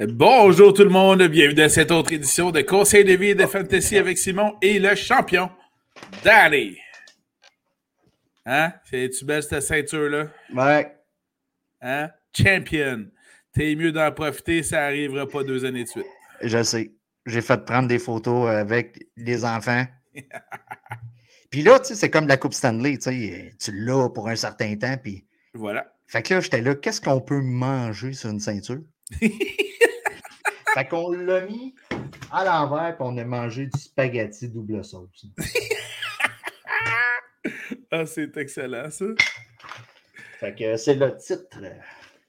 Bonjour tout le monde, bienvenue dans cette autre édition de Conseil de vie et de Fantasy avec Simon et le champion, Danny. Hein? C'est-tu belle cette ceinture-là? Ouais. Hein? Champion. T'es mieux d'en profiter, ça n'arrivera pas deux années de suite. Je sais. J'ai fait prendre des photos avec les enfants. puis là, tu sais, c'est comme la Coupe Stanley, tu sais, tu l'as pour un certain temps, puis... Voilà. Fait que là, j'étais là, qu'est-ce qu'on peut manger sur une ceinture? fait qu'on l'a mis à l'envers, puis on a mangé du spaghetti double sauce. ah, c'est excellent, ça. Fait que c'est le titre.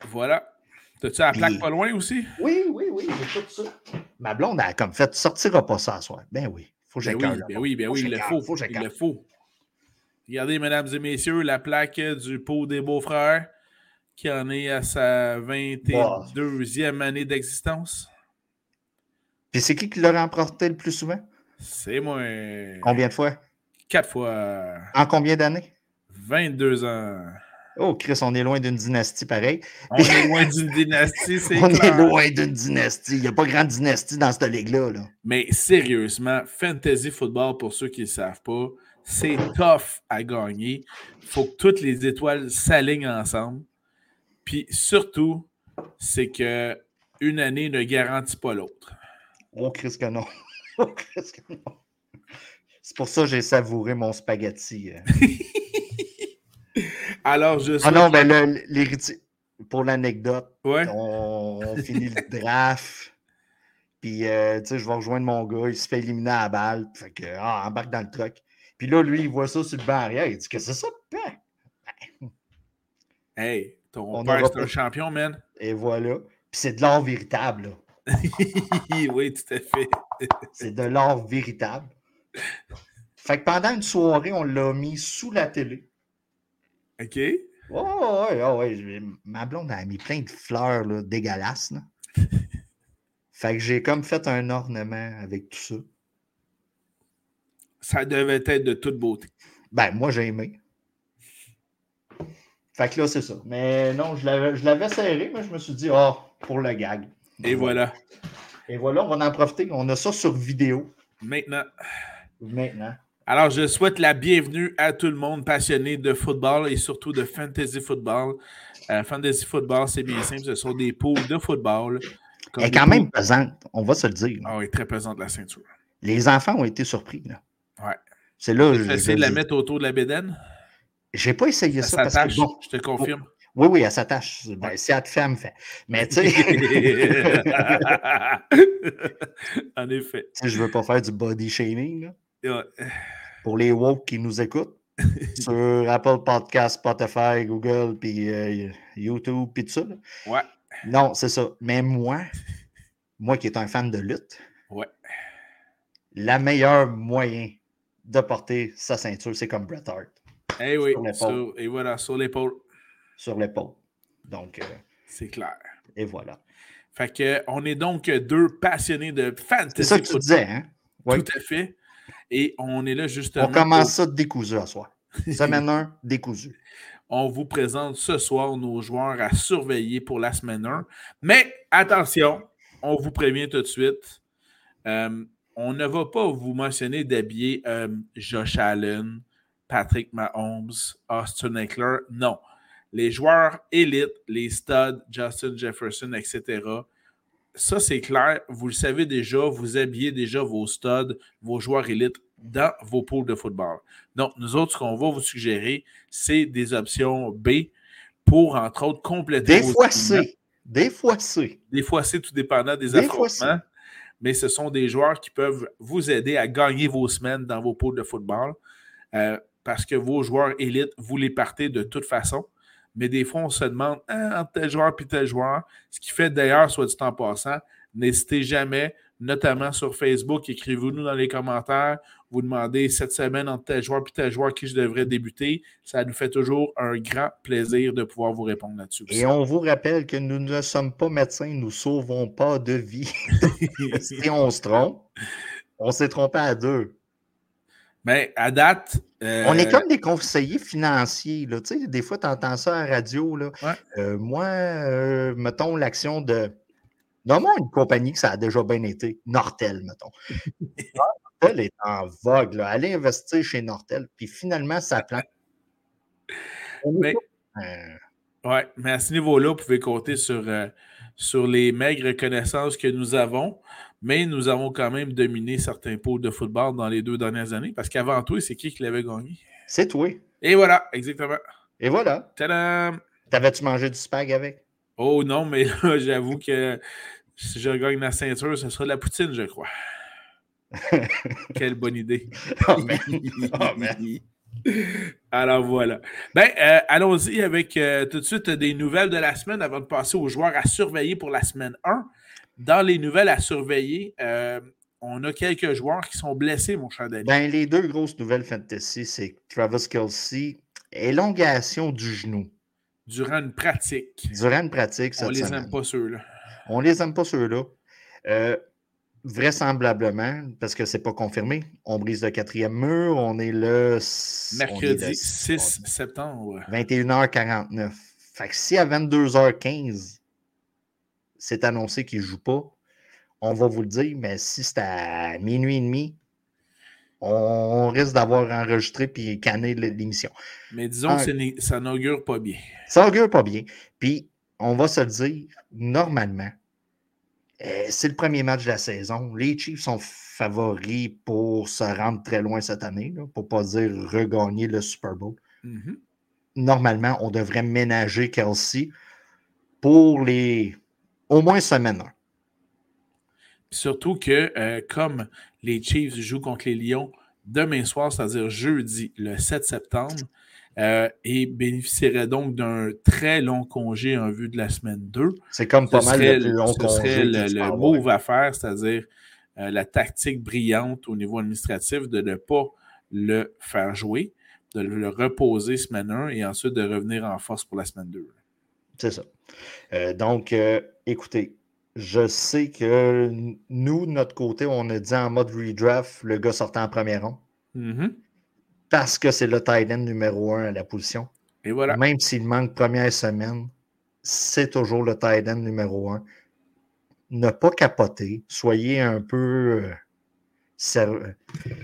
Voilà. T'as-tu la plaque pas loin aussi? Oui, oui, oui, j'ai tout ça. Ma blonde a comme fait, sortira pas ça soir. Ben oui, faut que ben oui, ben oui, ben oui, il le faut. faut il le faut. Regardez, mesdames et messieurs, la plaque du pot des beaux-frères qui en est à sa 22e année d'existence. Puis c'est qui qui l'a remporté le plus souvent? C'est moi. Combien de fois? Quatre fois. En combien d'années? 22 ans. Oh, Chris, on est loin d'une dynastie pareil. On est loin d'une dynastie, c'est On est loin d'une dynastie. Il n'y a pas grande dynastie dans cette ligue-là. Là. Mais sérieusement, Fantasy Football, pour ceux qui ne le savent pas, c'est tough à gagner. Il faut que toutes les étoiles s'alignent ensemble. Puis surtout, c'est que une année ne garantit pas l'autre. Oh, Chris que non. Oh, que non. C'est pour ça que j'ai savouré mon spaghetti. Euh. Alors, je Ah non, ben l'héritier, pour l'anecdote, on, finit le draft. Puis, euh, tu sais, je vais rejoindre mon gars, il se fait éliminer à la balle. Fait que, ah, embarque dans le truck. Puis là, lui, il voit ça sur le banc arrière. Il dit que c'est ça, ben. Hey, ton père, c'est un champion, man. Et voilà. Puis c'est de l'or véritable, là. oui, tout à fait. c'est de l'or véritable. Fait que pendant une soirée, on l'a mis sous la télé. OK. Oh, ouais, oh, ouais. Ma blonde a mis plein de fleurs là, dégueulasses. Là. fait que j'ai comme fait un ornement avec tout ça. Ça devait être de toute beauté. Ben, moi, j'ai aimé. Fait que là, c'est ça. Mais non, je l'avais serré, mais je me suis dit, oh, pour le gag. Et voilà. Et voilà, on va en profiter. On a ça sur vidéo. Maintenant. Maintenant. Alors, je souhaite la bienvenue à tout le monde passionné de football et surtout de fantasy football. Euh, fantasy football, c'est bien simple, ce sont des poules de football. Elle est quand même pesante, on va se le dire. Ah oui, très pesante la ceinture. Les enfants ont été surpris. Là. Ouais. C'est là. Tu essayé de la mettre autour de la bédaine? J'ai pas essayé ça, parce que bon, je te confirme. Oui, oui, elle s'attache. Ben, si elle te fait, elle me fait. Mais tu sais. en effet. Je veux pas faire du body shaming. Là pour les woke qui nous écoutent sur Apple Podcast, Spotify, Google, puis euh, YouTube, puis tout ça. Ouais. Non, c'est ça. Mais moi, moi qui est un fan de lutte, ouais. la meilleure moyen de porter sa ceinture, c'est comme Bret Hart. Eh oui, sur, et voilà, sur l'épaule. Sur l'épaule. Donc. Euh, c'est clair. Et voilà. Fait que, on est donc deux passionnés de fantasy. C'est ça que tu disais, hein? Tout à fait. Et on est là justement. On commence ça décousu à soir. Semaine 1, décousu. On vous présente ce soir nos joueurs à surveiller pour la semaine 1. Mais attention, on vous prévient tout de suite. Euh, on ne va pas vous mentionner d'habiller euh, Josh Allen, Patrick Mahomes, Austin Eckler. Non. Les joueurs élites, les studs, Justin Jefferson, etc., ça, c'est clair. Vous le savez déjà, vous habillez déjà vos studs, vos joueurs élites dans vos pools de football. Donc, nous autres, ce qu'on va vous suggérer, c'est des options B pour, entre autres, compléter. Des fois C. Des fois C. Des fois C, tout dépendant des, affrontements. Mais ce sont des joueurs qui peuvent vous aider à gagner vos semaines dans vos pools de football. Euh, parce que vos joueurs élites, vous les partez de toute façon mais des fois, on se demande ah, entre tel joueur puis tel joueur. Ce qui fait d'ailleurs, soit dit en passant, n'hésitez jamais, notamment sur Facebook, écrivez-nous dans les commentaires. Vous demandez cette semaine entre tel joueur puis tel joueur qui je devrais débuter. Ça nous fait toujours un grand plaisir de pouvoir vous répondre là-dessus. Et on vous rappelle que nous ne sommes pas médecins, nous ne sauvons pas de vie. si on se trompe, on s'est trompé à deux. Mais à date. On est euh, comme des conseillers financiers. Là. Tu sais, des fois, tu entends ça à la radio. Là. Euh, moi, euh, mettons l'action de Nommons une compagnie que ça a déjà bien été. Nortel, mettons. Nortel est en vogue. Là. Allez investir chez Nortel. Puis finalement, ça plante. Mais, ouais, mais à ce niveau-là, vous pouvez compter sur, sur les maigres connaissances que nous avons. Mais nous avons quand même dominé certains pôles de football dans les deux dernières années. Parce qu'avant tout, c'est qui qui l'avait gagné? C'est toi. Et voilà, exactement. Et voilà. Tadam! T'avais-tu mangé du spag avec? Oh non, mais là, j'avoue que si je gagne la ceinture, ce sera de la poutine, je crois. Quelle bonne idée. Oh, oh, Alors voilà. Ben, euh, allons-y avec euh, tout de suite des nouvelles de la semaine avant de passer aux joueurs à surveiller pour la semaine 1. Dans les nouvelles à surveiller, euh, on a quelques joueurs qui sont blessés, mon cher Daniel. Ben, les deux grosses nouvelles fantasy, c'est Travis Kelsey, élongation du genou. Durant une pratique. Durant une pratique, On les aime pas ceux-là. On les aime pas ceux-là. Euh, vraisemblablement, parce que c'est pas confirmé, on brise le quatrième mur. On est le. Mercredi 6 septembre. 21h49. Fait que si à 22h15, c'est annoncé qu'il ne joue pas, on va vous le dire, mais si c'est à minuit et demi, on risque d'avoir enregistré puis canné l'émission. Mais disons que ça n'augure pas bien. Ça n'augure pas bien. Puis, on va se le dire, normalement, euh, c'est le premier match de la saison. Les Chiefs sont favoris pour se rendre très loin cette année, pour ne pas dire regagner le Super Bowl. Mm-hmm. Normalement, on devrait ménager Kelsey pour les au moins semaine 1. Surtout que, euh, comme les Chiefs jouent contre les Lions demain soir, c'est-à-dire jeudi, le 7 septembre, euh, et bénéficieraient donc d'un très long congé en vue de la semaine 2. C'est comme pas mal de long Ce serait le, move à faire, c'est-à-dire euh, la tactique brillante au niveau administratif de ne pas le faire jouer, de le reposer semaine 1 et ensuite de revenir en force pour la semaine 2. C'est ça. donc, écoutez, je sais que nous, de notre côté, on a dit en mode redraft le gars sortant en premier rond. Mm-hmm. Parce que c'est le tight end numéro un à la position. Et voilà. Même s'il manque première semaine, c'est toujours le tight end numéro un. Ne pas capoter. Soyez un peu. Euh,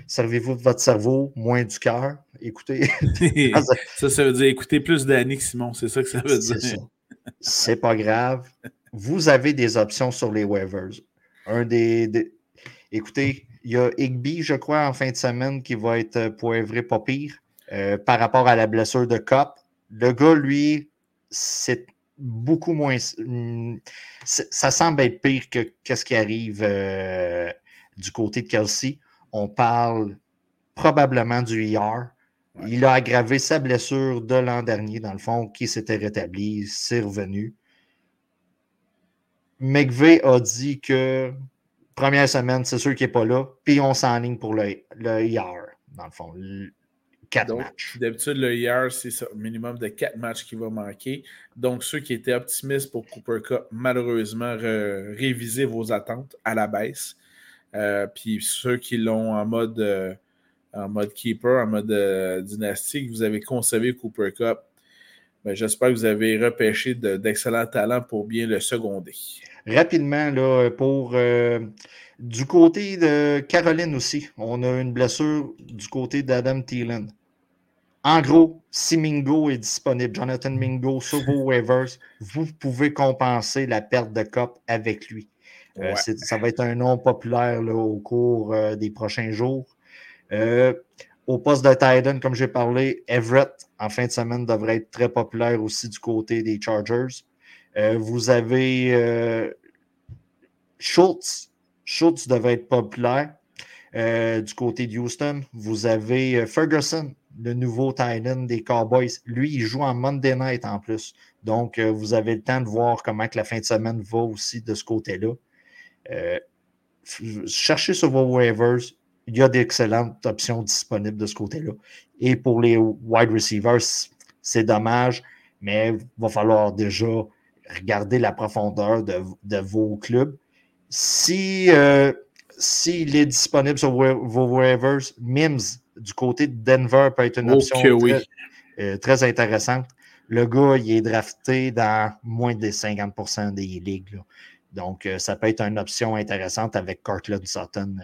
servez-vous de votre cerveau, moins du cœur. Écoutez. ça, ça veut dire écoutez plus d'années que Simon. C'est ça que ça veut dire. C'est pas grave vous avez des options sur les waivers. Un des, Écoutez, il y a Igby, je crois, en fin de semaine qui va être euh, poivré pas pire euh, par rapport à la blessure de Cop. Le gars, lui, c'est beaucoup moins. Hmm, ça semble être pire que qu'est-ce qui arrive euh, du côté de Kelsey. On parle probablement du IR. Il a aggravé sa blessure de l'an dernier, dans le fond, qui s'était rétabli, c'est revenu. McVeigh a dit que première semaine, c'est sûr qu'il n'est pas là, puis on s'enligne pour le, le IR, dans le fond. Quatre matchs. D'habitude, le IR, c'est ça, minimum de quatre matchs qui va manquer. Donc, ceux qui étaient optimistes pour Cooper Cup, malheureusement, révisez vos attentes à la baisse. Euh, puis ceux qui l'ont en mode, euh, en mode keeper, en mode euh, dynastique, vous avez conservé Cooper Cup ben, j'espère que vous avez repêché d'excellents talents pour bien le seconder. Rapidement, là, pour euh, du côté de Caroline aussi, on a une blessure du côté d'Adam Thielen. En gros, si Mingo est disponible, Jonathan Mingo sur vos waivers, vous pouvez compenser la perte de COP avec lui. Euh, ça va être un nom populaire au cours euh, des prochains jours. Au poste de Titan, comme j'ai parlé, Everett, en fin de semaine, devrait être très populaire aussi du côté des Chargers. Euh, vous avez euh, Schultz. Schultz devrait être populaire euh, du côté de Houston. Vous avez Ferguson, le nouveau Titan des Cowboys. Lui, il joue en Monday Night en plus. Donc, vous avez le temps de voir comment que la fin de semaine va aussi de ce côté-là. cherchez sur vos waivers il y a d'excellentes options disponibles de ce côté-là. Et pour les wide receivers, c'est dommage, mais il va falloir déjà regarder la profondeur de, vos clubs. Si euh, s'il est disponible sur vos waivers, Mims du côté de Denver peut être une option euh, très, intéressante. Le gars, il est drafté dans moins de 50% des ligues. Donc, ça peut être une option intéressante avec Cortland Sutton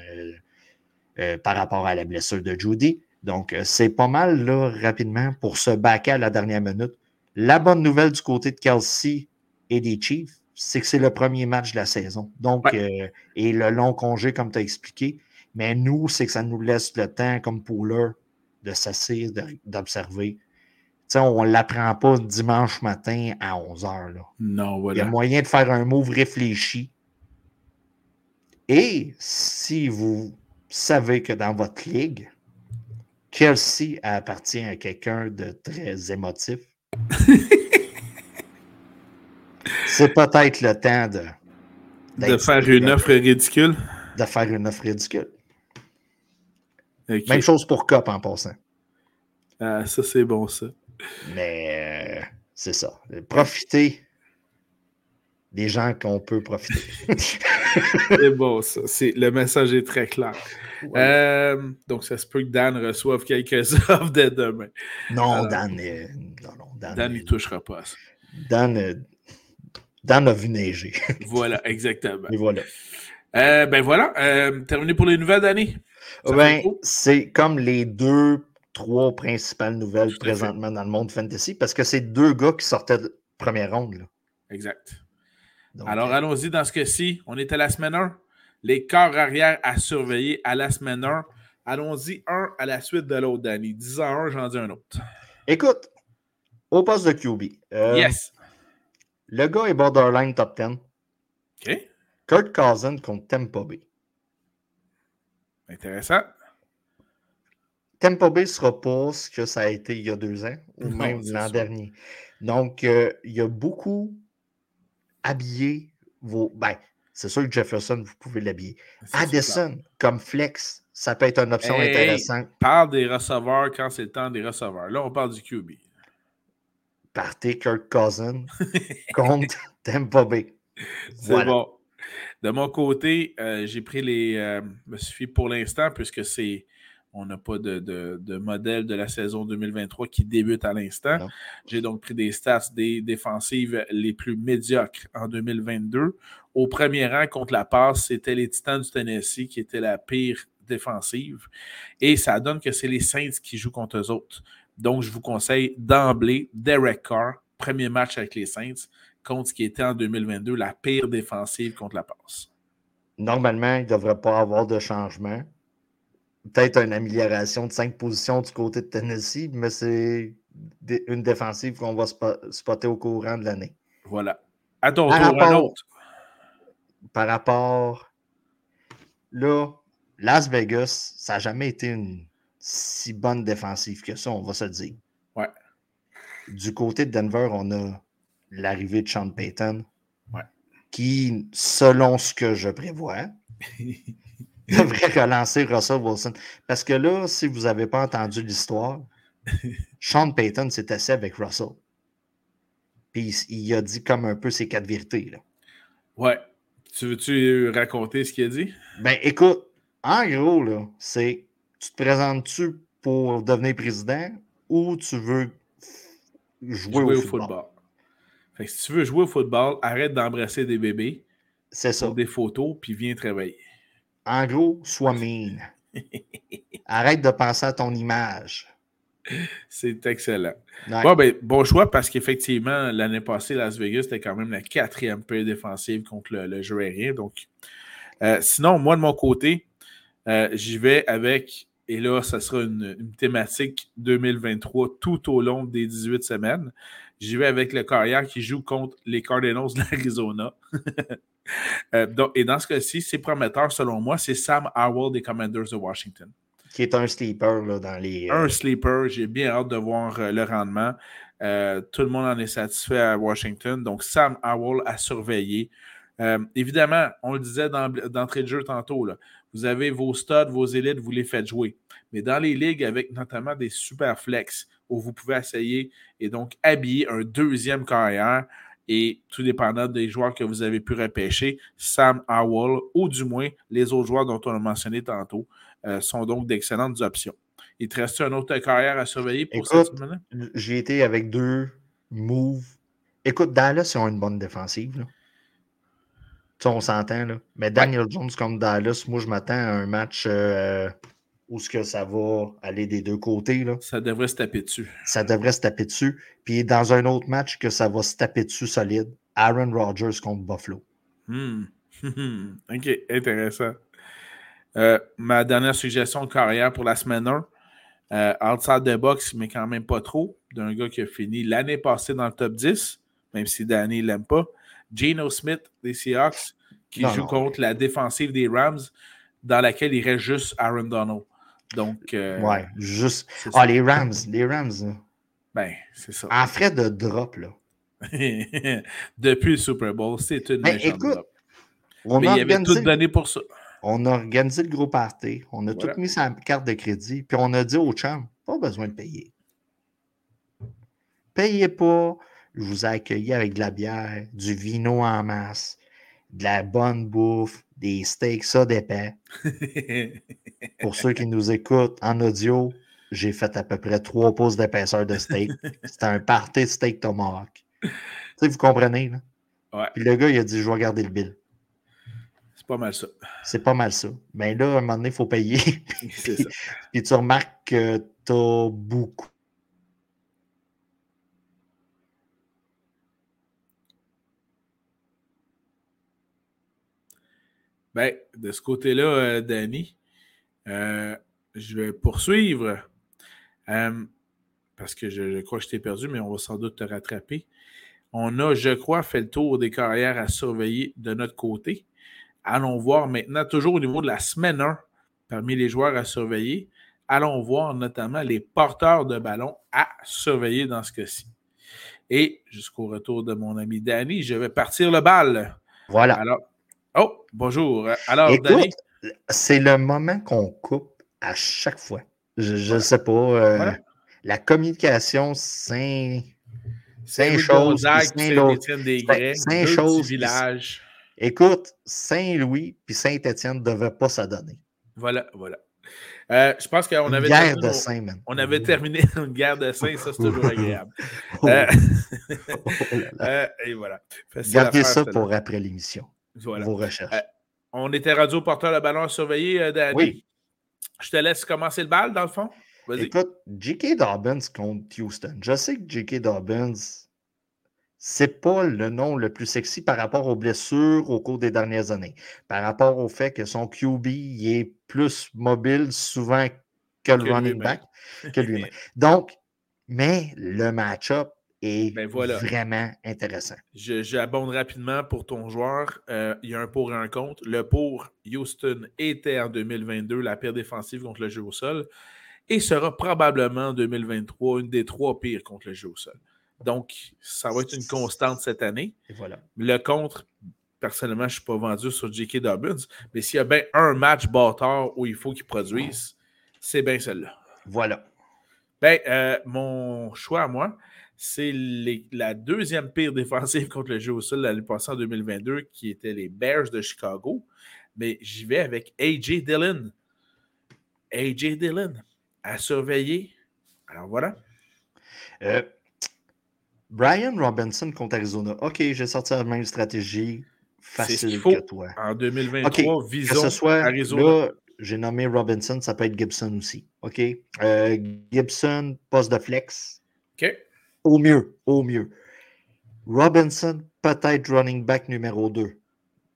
par rapport à la blessure de Judy. Donc, c'est pas mal, là, rapidement, pour se baquer à la dernière minute. La bonne nouvelle du côté de Kelsey et des Chiefs, c'est que c'est le premier match de la saison. Donc, et le long congé, comme tu as expliqué. Mais nous, c'est que ça nous laisse le temps, comme Pouler, de s'asseoir, d'observer on ne l'apprend pas dimanche matin à 11h. Non, voilà. Il y a moyen de faire un move réfléchi. Et si vous savez que dans votre ligue, Kelsey appartient à quelqu'un de très émotif, c'est peut-être le temps de. De faire une offre ridicule. De faire une offre ridicule. Même chose pour Cop en passant. Ah, ça, c'est bon, ça. Mais euh, c'est ça. Profiter des gens qu'on peut profiter. c'est bon, ça. le message est très clair. Euh, donc, ça se peut que Dan reçoive quelques offres dès demain. Non, Dan, non, non, Dan, il ne touchera pas à ça. Dan, Dan a vu neiger. voilà, exactement. Et voilà. Euh, ben voilà, terminé pour les nouvelles d'année. Ben, c'est comme les deux trois principales nouvelles présentement dans le monde fantasy parce que c'est deux gars qui sortaient de première ronde. Exact. Alors, euh, allons-y dans ce cas-ci. On est à la semaine 1. Les corps arrière à surveiller à la semaine 1. Allons-y un à la suite de l'autre, Danny. 10 à 1, j'en dis un autre. Écoute, au poste de QB. Euh, yes. Le gars est borderline top 10. OK. Kurt Cousin contre Tampa Bay. Intéressant. Tempo Bay sera pas ce que ça a été il y a deux ans ou même l'an dernier. Donc, euh, il y a beaucoup habillé vos. Ben, c'est sûr que Jefferson, vous pouvez l'habiller. Addison, comme flex, ça peut être une option intéressante. Parle des receveurs quand c'est le temps des receveurs. Là, on parle du QB. Partez Kirk Cousin contre Tempo Bay. C'est bon. De mon côté, euh, j'ai pris les. Euh, me suffit pour l'instant, puisque c'est on n'a pas de, modèle de la saison 2023 qui débute à l'instant. J'ai donc pris des stats des défensives les plus médiocres en 2022. Au premier rang contre la passe, c'était les Titans du Tennessee qui étaient la pire défensive. Et ça donne que c'est les Saints qui jouent contre eux autres. Donc, je vous conseille d'emblée Derek Carr, premier match avec les Saints, contre ce qui était en 2022 la pire défensive contre la passe. Normalement, il ne devrait pas avoir de changement peut-être une amélioration de cinq positions du côté de Tennessee, mais c'est une défensive qu'on va spotter au courant de l'année. Voilà. À ton tour, Par rapport. Là, Las Vegas, ça n'a jamais été une si bonne défensive que ça, on va se dire. Ouais. Du côté de Denver, on a l'arrivée de Sean Payton. Ouais. Qui, selon ce que je prévois, devrait relancer Russell Wilson. Parce que là, si vous n'avez pas entendu l'histoire, Sean Payton s'est assis avec Russell. Puis il, a dit comme un peu ses quatre vérités. Là. Ouais. Tu veux-tu raconter ce qu'il a dit? Ben écoute, en gros, là, c'est tu te présentes-tu pour devenir président ou tu veux jouer, au, football? Fait que si tu veux jouer au football, arrête d'embrasser des bébés. C'est ça. Des photos, puis viens travailler. En gros, sois mean. Arrête de penser à ton image. C'est excellent. Bon, ben, bon choix parce qu'effectivement, l'année passée, Las Vegas était quand même la quatrième paire défensive contre le, jeu aérien. Donc, euh, sinon, moi, de mon côté, euh, j'y vais avec, et là, ça sera une, une, thématique 2023 tout au long des 18 semaines. J'y vais avec le carrière qui joue contre les Cardinals de l'Arizona. Euh, et dans ce cas-ci, c'est prometteur selon moi, c'est Sam Howell des Commanders de Washington. Qui est un sleeper là, dans les. Euh, un sleeper, j'ai bien hâte de voir euh, le rendement. tout le monde en est satisfait à Washington. Donc, Sam Howell à surveiller. évidemment, on le disait d'entrée de jeu tantôt, là, vous avez vos studs, vos élites, vous les faites jouer. Mais dans les ligues avec notamment des super flex où vous pouvez essayer et donc habiller un deuxième carrière, et tout dépendant des joueurs que vous avez pu repêcher, Sam Howell ou du moins les autres joueurs dont on a mentionné tantôt euh, sont donc d'excellentes options. Il te reste une autre carrière à surveiller pour cette semaine J'ai été avec deux moves. Écoute, Dallas ont une bonne défensive. on s'entend, là. Mais Daniel Jones comme Dallas, moi, je m'attends à un match euh, où ce que ça va aller des deux côtés. Là. Ça devrait se taper dessus. Ça devrait se taper dessus. Puis dans un autre match que ça va se taper dessus solide, Aaron Rodgers contre Buffalo. Hmm. OK, intéressant. Euh, ma dernière suggestion de carrière pour la semaine 1, euh, outside the box, mais quand même pas trop, d'un gars qui a fini l'année passée dans le top 10, même si Danny ne l'aime pas. Geno Smith des Seahawks, qui joue contre la défensive des Rams, dans laquelle il reste juste Aaron Donald. Donc. Euh, ouais, juste. Ah, les Rams, les Rams. Ben, c'est ça. En frais de drop, là. Depuis le Super Bowl, c'est une ben, écoute, On Mais il y avait tout donné pour ça. On a organisé le gros party, on a tout mis sa carte de crédit, puis on a dit aux chums, pas besoin de payer. Payez pas, je vous ai accueilli avec de la bière, du vino en masse, de la bonne bouffe, des steaks, ça d'épais. Pour ceux qui nous écoutent en audio, j'ai fait à peu près trois pouces d'épaisseur de steak. C'était un party de steak tomahawk. Tu sais, vous comprenez, là? Ouais. Puis le gars, il a dit, je vais garder le bill. C'est pas mal ça. C'est pas mal ça. Mais là, à un moment donné, il faut payer. C'est ça. Puis tu remarques que tu as beaucoup Ben, de ce côté-là, euh, Danny, euh, je vais poursuivre euh, parce que je, crois que je t'ai perdu, mais on va sans doute te rattraper. On a, je crois, fait le tour des carrières à surveiller de notre côté. Allons voir maintenant, toujours au niveau de la semaine 1, parmi les joueurs à surveiller, allons voir notamment les porteurs de ballon à surveiller dans ce cas-ci. Et jusqu'au retour de mon ami Danny, je vais partir le bal. Voilà. Alors, Oh, bonjour. Alors, c'est le moment qu'on coupe à chaque fois. Je ne sais pas. Euh, la communication, c'est Saint-Chose, Saint-Étienne-des-Grès, Saint-Chose, village. Écoute, Saint-Louis puis Saint-Étienne ne devaient pas s'adonner. Voilà, voilà. Euh, je pense qu'on avait, guerre de Saint, on avait terminé une guerre de Saint, ça c'est toujours agréable. Oh. Euh, oh et voilà. Gardez ça pour après l'émission. Vos recherches. On était radio porteur de ballon à surveiller, euh, Danny. Oui. Je te laisse commencer le bal, dans le fond. Écoute, J.K. Dobbins contre Houston. Je sais que J.K. Dobbins, c'est pas le nom le plus sexy par rapport aux blessures au cours des dernières années. Par rapport au fait que son QB est plus mobile souvent que le running back que lui-même. Donc, mais le match-up est ben, vraiment intéressant. J'abonde rapidement pour ton joueur. Euh, il y a un pour et un contre. Le pour, Houston était en 2022 la pire défensive contre le jeu au sol et sera probablement en 2023 une des trois pires contre le jeu au sol. Donc, ça va être une constante cette année. voilà. Le contre, personnellement, je ne suis pas vendu sur J.K. Dobbins, mais s'il y a bien un match bâtard où il faut qu'il produise, c'est bien celle-là. Voilà. Ben, euh, mon choix à moi, c'est la deuxième pire défensive contre le jeu au sol l'année passée en 2022, qui était les Bears de Chicago. Mais j'y vais avec A.J. Dillon. A.J. Dillon à surveiller. Alors voilà. Euh, Brian Robinson contre Arizona. OK, j'ai sorti la même stratégie facile que toi. En 2023, visons soit, Arizona. Là, j'ai nommé Robinson, ça peut être Gibson aussi. OK. Euh, Gibson, poste de flex. OK. Au mieux, au mieux. Robinson, peut-être running back numéro 2.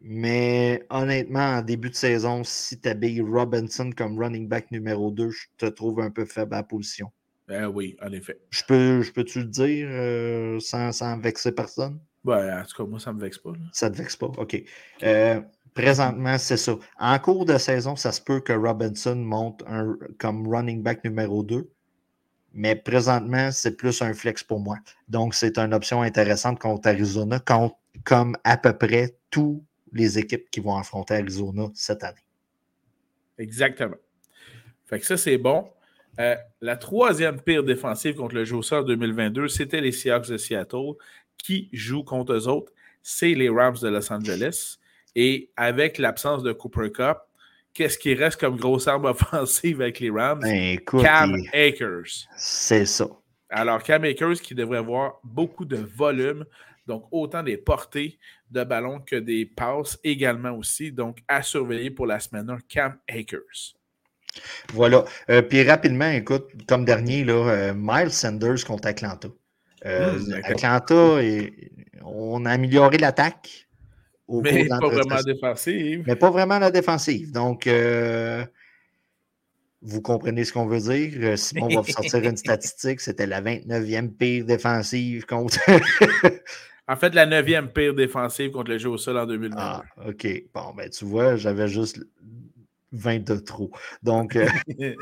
Mais honnêtement, en début de saison, si tu habilles Robinson comme running back numéro 2, je te trouve un peu faible à la position. Ben oui, en effet. Je peux, je peux-tu le dire euh, sans, sans, vexer personne? Ben, en tout cas, moi, ça ne me vexe pas. Ça ne te vexe pas, OK. Euh, présentement, c'est ça. En cours de saison, ça se peut que Robinson monte un, comme running back numéro 2 mais présentement, c'est plus un flex pour moi. Donc, c'est une option intéressante contre Arizona, comme à peu près toutes les équipes qui vont affronter Arizona cette année. Exactement. Fait ça, c'est bon. Euh, la troisième pire défensive contre le jeu au 2022, c'était les Seahawks de Seattle qui jouent contre eux autres. C'est les Rams de Los Angeles. Et avec l'absence de Cooper Cup, qu'est-ce qui reste comme grosse arme offensive avec les Rams? Ben, Cam Akers. C'est ça. Alors, Cam Akers qui devrait avoir beaucoup de volume Donc, autant des portées de ballon que des passes également aussi. Donc, à surveiller pour la semaine 1, Cam Akers. Voilà. Euh, puis rapidement, écoute, comme dernier, là, euh, Miles Sanders contre Atlanta. Euh, hmm, Atlanta, on a amélioré l'attaque. Mais pas vraiment défensive. Mais pas vraiment la défensive. Donc, vous comprenez ce qu'on veut dire. Simon va vous sortir une statistique. C'était la 29e pire défensive contre. en fait, la 9e pire défensive contre le jeu au sol en 2020. Ah, OK. Bon, ben, tu vois, j'avais juste 20 de trop. Donc, euh,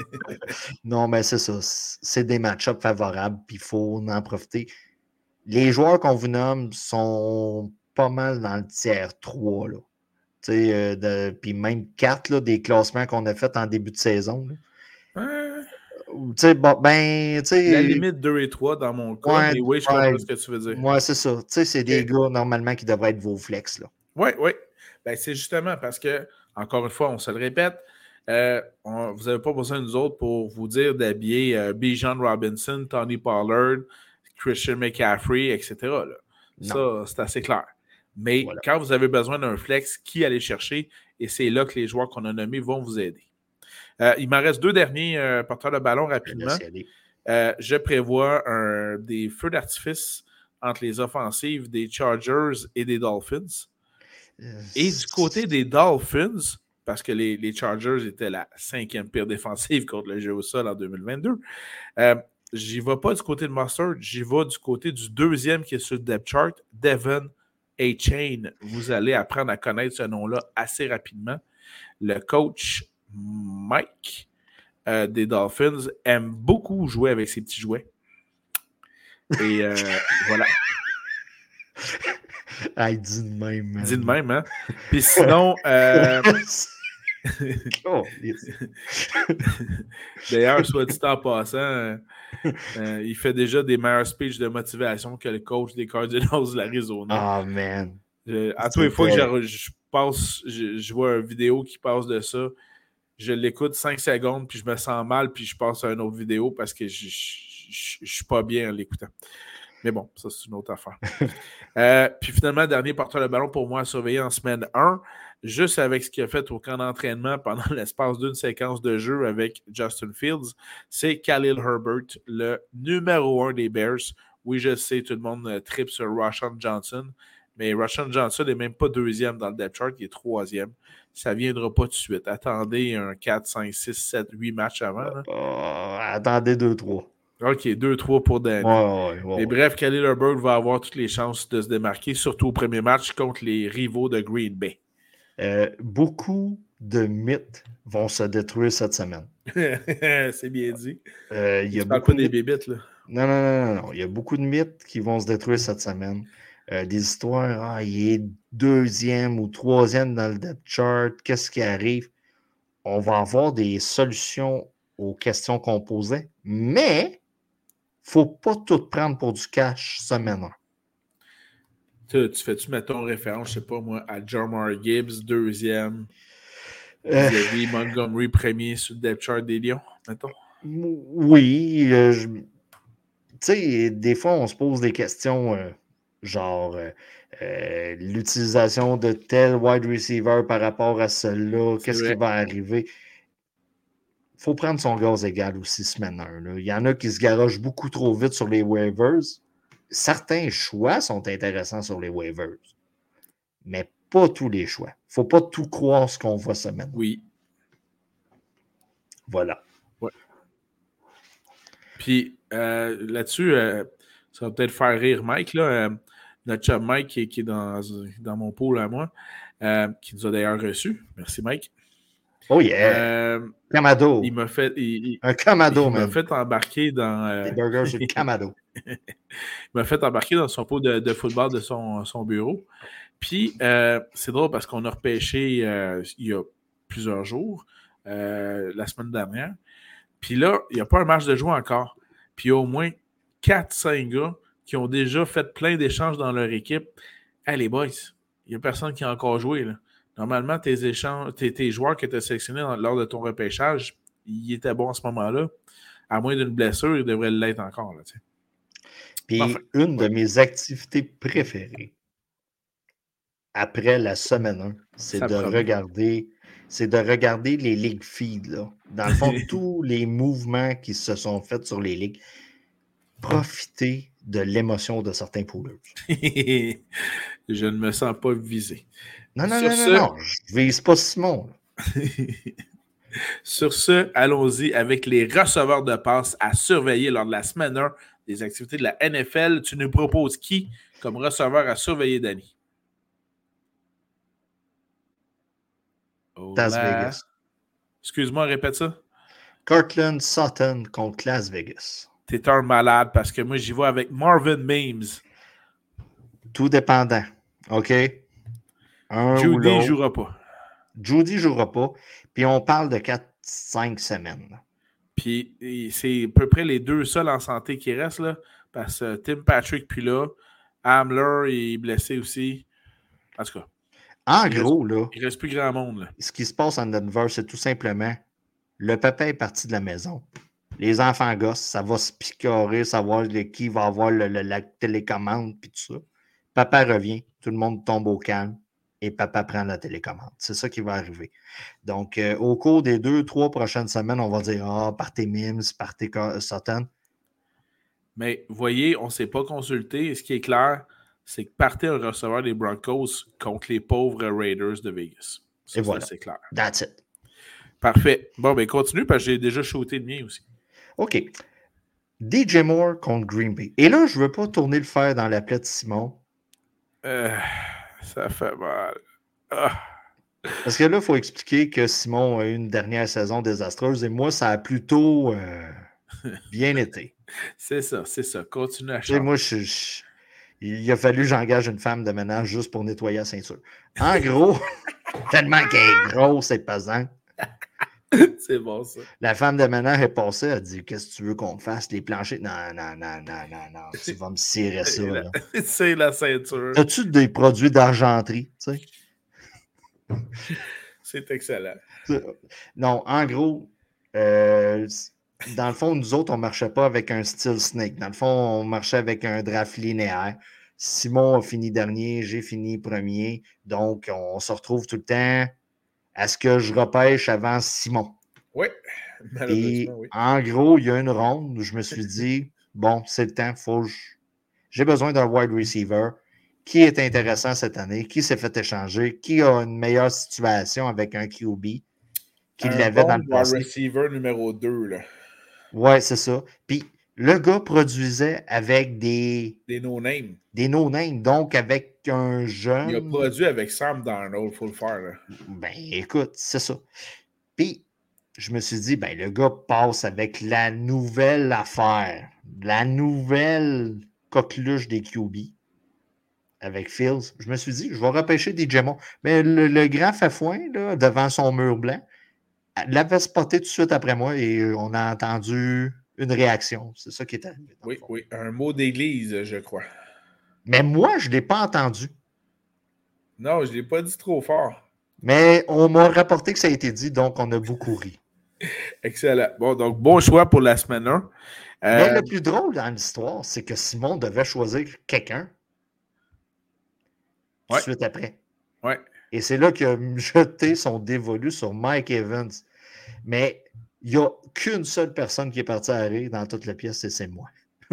non, mais c'est ça. C'est des match-ups favorables, puis il faut en profiter. Les joueurs qu'on vous nomme sont pas mal dans le tiers 3. Là. Euh, puis même 4 des classements qu'on a fait en début de saison. Bon, ben, La limite 2 et 3 dans mon cas, mais oui, je comprends ce que tu veux dire. Moi, c'est ça. C'est des gars normalement qui devraient être vos flex. Oui, oui. Ben, c'est justement parce que encore une fois, on se le répète, euh, vous n'avez pas besoin de nous autres pour vous dire d'habiller euh, Bijan Robinson, Tony Pollard, Christian McCaffrey, etc. Ça, c'est assez clair. Mais quand vous avez besoin d'un flex, qui aller chercher? Et c'est là que les joueurs qu'on a nommés vont vous aider. Euh, il m'en reste deux derniers porteurs de ballon rapidement. je prévois des feux d'artifice entre les offensives des Chargers et des Dolphins. Et du côté des Dolphins, parce que les, Chargers étaient la cinquième pire défensive contre le jeu au sol en 2022, euh, j'y vais pas du côté de Mustard, j'y vais du côté du deuxième qui est sur le depth chart, Devon A. Chain. Vous allez apprendre à connaître ce nom-là assez rapidement. Le coach Mike euh, des Dolphins aime beaucoup jouer avec ses petits jouets. Et euh, voilà. Ah, il dit de même. Il dit de même, hein? Puis sinon. Euh... oh, D'ailleurs, soit dit en passant, euh, euh, il fait déjà des meilleurs speeches de motivation que le coach des Cardinals de l'Arizona. Ah, man. à tous les fois que je, passe, je, vois une vidéo qui passe de ça, je l'écoute 5 secondes, puis je me sens mal, puis je passe à une autre vidéo parce que je ne suis pas bien en l'écoutant. Mais bon, ça, c'est une autre affaire. Euh, puis finalement, dernier porteur de ballon pour moi à surveiller en semaine 1, juste avec ce qu'il a fait au camp d'entraînement pendant l'espace d'une séquence de jeu avec Justin Fields, c'est Khalil Herbert, le numéro 1 des Bears. Oui, je sais, tout le monde euh, tripe sur Roshan Johnson, mais Roshan Johnson n'est même pas deuxième dans le depth chart, il est troisième. Ça ne viendra pas tout de suite. Attendez un 4, 5, 6, 7, 8 matchs avant. Euh, attendez 2-3. OK, 2-3 pour Danny. Et bref, Khalil Herbert va avoir toutes les chances de se démarquer, surtout au premier match contre les rivaux de Green Bay. Euh, beaucoup de mythes vont se détruire cette semaine. C'est bien dit. Euh, il y a beaucoup des bébites, là. Non, non, non, non, Il y a beaucoup de mythes qui vont se détruire cette semaine. Euh, des histoires, ah, il est deuxième ou troisième dans le depth chart, qu'est-ce qui arrive? On va avoir des solutions aux questions qu'on posait, mais faut pas tout prendre pour du cash semaine Tu, tu fais-tu, mettons, référence, je sais pas moi, à Jamar Gibbs, deuxième, euh... Montgomery, premier sur le depth chart des Lions, mettons? Oui. Euh, tu sais, des fois, on se pose des questions euh, genre euh, l'utilisation de tel wide receiver par rapport à celui-là, qu'est-ce qui va arriver? faut prendre son gaz égal aussi semaine 1. Il y en a qui se garochent beaucoup trop vite sur les waivers. Certains choix sont intéressants sur les waivers, mais pas tous les choix. Il ne faut pas tout croire ce qu'on voit semaine. Oui. Voilà. Ouais. Puis euh, là-dessus, euh, ça va peut-être faire rire Mike, là, euh, notre chum Mike qui, est dans, dans mon pôle à moi, qui nous a d'ailleurs reçus. Merci Mike. Oh yeah! Euh, Camado. Il m'a fait. un Camado, Il m'a fait embarquer dans. Euh, burgers sur Camado. il m'a fait embarquer dans son pot de, football de son, son bureau. Puis, euh, c'est drôle parce qu'on a repêché il y a plusieurs jours, la semaine dernière. Puis là, il n'y a pas un match de jouer encore. Puis, il y a au moins 4-5 gars qui ont déjà fait plein d'échanges dans leur équipe. Hey, les boys, il n'y a personne qui a encore joué. Là. Normalement, tes, échanges, tes, joueurs qui étaient sélectionnés lors de ton repêchage, ils étaient bons à ce moment-là. À moins d'une blessure, ils devraient l'être encore. Là, Puis une de mes activités préférées après la semaine 1, c'est de regarder c'est de regarder les ligues feed. Là. Dans le fond, tous les mouvements qui se sont faits sur les ligues. Profiter de l'émotion de certains pouleurs. je ne me sens pas visé. Non, non, non, non, non, je vise pas Simon. Sur ce, allons-y avec les receveurs de passe à surveiller lors de la semaine 1 des activités de la NFL. Tu nous proposes qui comme receveur à surveiller, Danny? Las Vegas. Excuse-moi, répète ça. Cortland Sutton contre Las Vegas. T'es un malade parce que moi, j'y vais avec Marvin Mims. Tout dépendant. OK? Judy ne jouera pas. Judy ne jouera pas. Puis on parle de 4-5 semaines. Puis c'est à peu près les deux seuls en santé qui restent, là. Parce que Tim Patrick, puis là, Hamler est blessé aussi. En tout cas. En gros, là. Il reste plus grand monde, là. Ce qui se passe en Denver, c'est tout simplement le papa est parti de la maison. Les enfants gossent, ça va se picorer, savoir qui va avoir la télécommande, puis tout ça. Papa revient, tout le monde tombe au calme et papa prend la télécommande. C'est ça qui va arriver. Donc, euh, au cours des deux, trois prochaines semaines, on va dire Ah, partez Mims, partez Sutton. Mais voyez, on ne s'est pas consulté. Et ce qui est clair, c'est que partez un receveur des Broncos contre les pauvres Raiders de Vegas. et voilà. C'est clair. That's it. Parfait. Bon, ben continue parce que j'ai déjà shooté le mien aussi. OK. DJ Moore contre Green Bay. Et là, je ne veux pas tourner le fer dans la plaie de Simon. Euh, ça fait mal. Ah. Parce que là, il faut expliquer que Simon a eu une dernière saison désastreuse et moi, ça a plutôt euh, bien été. C'est ça, c'est ça. Continue à changer. Moi, il a fallu que j'engage une femme de ménage juste pour nettoyer la ceinture. En gros, tellement qu'elle est grosse et pesante. C'est bon, ça. La femme de ménage est passée, elle a dit Qu'est-ce que tu veux qu'on fasse? Les planchers Non, non, non, non, non, non. Tu vas me cirer ça. C'est la ceinture. As-tu des produits d'argenterie tu sais? C'est excellent. Non, en gros, euh, dans le fond, nous autres, on ne marchait pas avec un style snake. Dans le fond, on marchait avec un draft linéaire. Simon a fini dernier, j'ai fini premier. Donc, on se retrouve tout le temps est-ce que je repêche avant Simon? Oui. Et en gros, il y a une ronde où je me suis dit, bon, c'est le temps, faut j'ai besoin d'un wide receiver. Qui est intéressant cette année? Qui s'est fait échanger? Qui a une meilleure situation avec un QB? Qui l'avait dans le passé? wide receiver numéro 2, là. Ouais, c'est ça. Puis le gars produisait avec des. Des no-names. Des no-names. Donc, avec un jeune. Il a produit avec Sam Darnold, faut le faire. Là. Ben, écoute, c'est ça. Puis, je me suis dit, ben, le gars passe avec la nouvelle affaire, la nouvelle coqueluche des QB avec Fields. Je me suis dit, je vais repêcher des Gemons. Mais le, grand Fafouin, là, devant son mur blanc, l'avait spoté tout de suite après moi et on a entendu une réaction. C'est ça qui est arrivé. Oui, oui, un mot d'église, je crois. Mais moi, je ne l'ai pas entendu. Non, je ne l'ai pas dit trop fort. Mais on m'a rapporté que ça a été dit, donc on a beaucoup ri. Excellent. Bon, donc bon choix pour la semaine 1. Mais le euh, plus drôle dans l'histoire, c'est que Simon devait choisir quelqu'un de suite après. Ouais. Et c'est là qu'il a jeté son dévolu sur Mike Evans. Mais il n'y a qu'une seule personne qui est partie à rire dans toute la pièce, et c'est moi.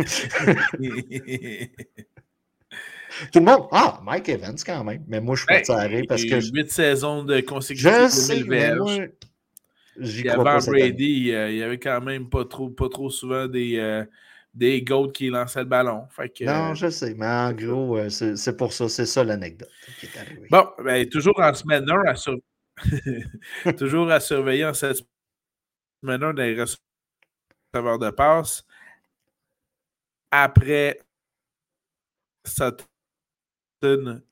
Tout le monde, ah, Mike Evans quand même. Mais moi, je suis parti à rire parce que. Huit saisons de mais moi, j'y crois pas. Brady, euh, il y avait quand même pas trop, pas trop souvent des, euh, des goats qui lançaient le ballon. non, je sais, mais en gros, euh, c'est pour ça, c'est ça l'anecdote qui est arrivée. Bon, ben, toujours en semaine 1, à toujours à surveiller en cette meneur des receveurs de passe. Après Sutton,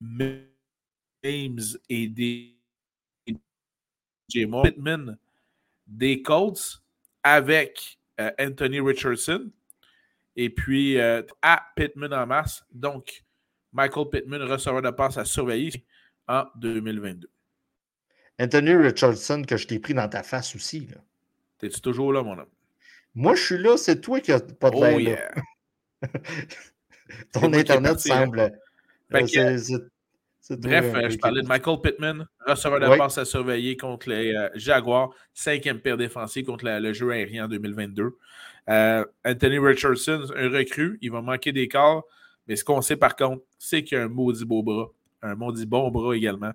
Mims et des Pittman des Colts avec euh, Anthony Richardson et puis euh, à Pittman en masse. Donc, Michael Pittman, receveur de passe à surveiller en 2022. Anthony Richardson, que je t'ai pris dans ta face aussi. T'es-tu toujours là, mon homme? Moi, je suis là, c'est toi qui n'as pas de oh, yeah. Ton Internet semble. Bref, je parlais de Michael Pittman, receveur de passe à surveiller contre les Jaguars, cinquième paire défensive contre le jeu aérien en 2022. Anthony Richardson, un recrue, il va manquer des corps, mais ce qu'on sait par contre, c'est qu'il a un maudit beau bras, un maudit bon bras également.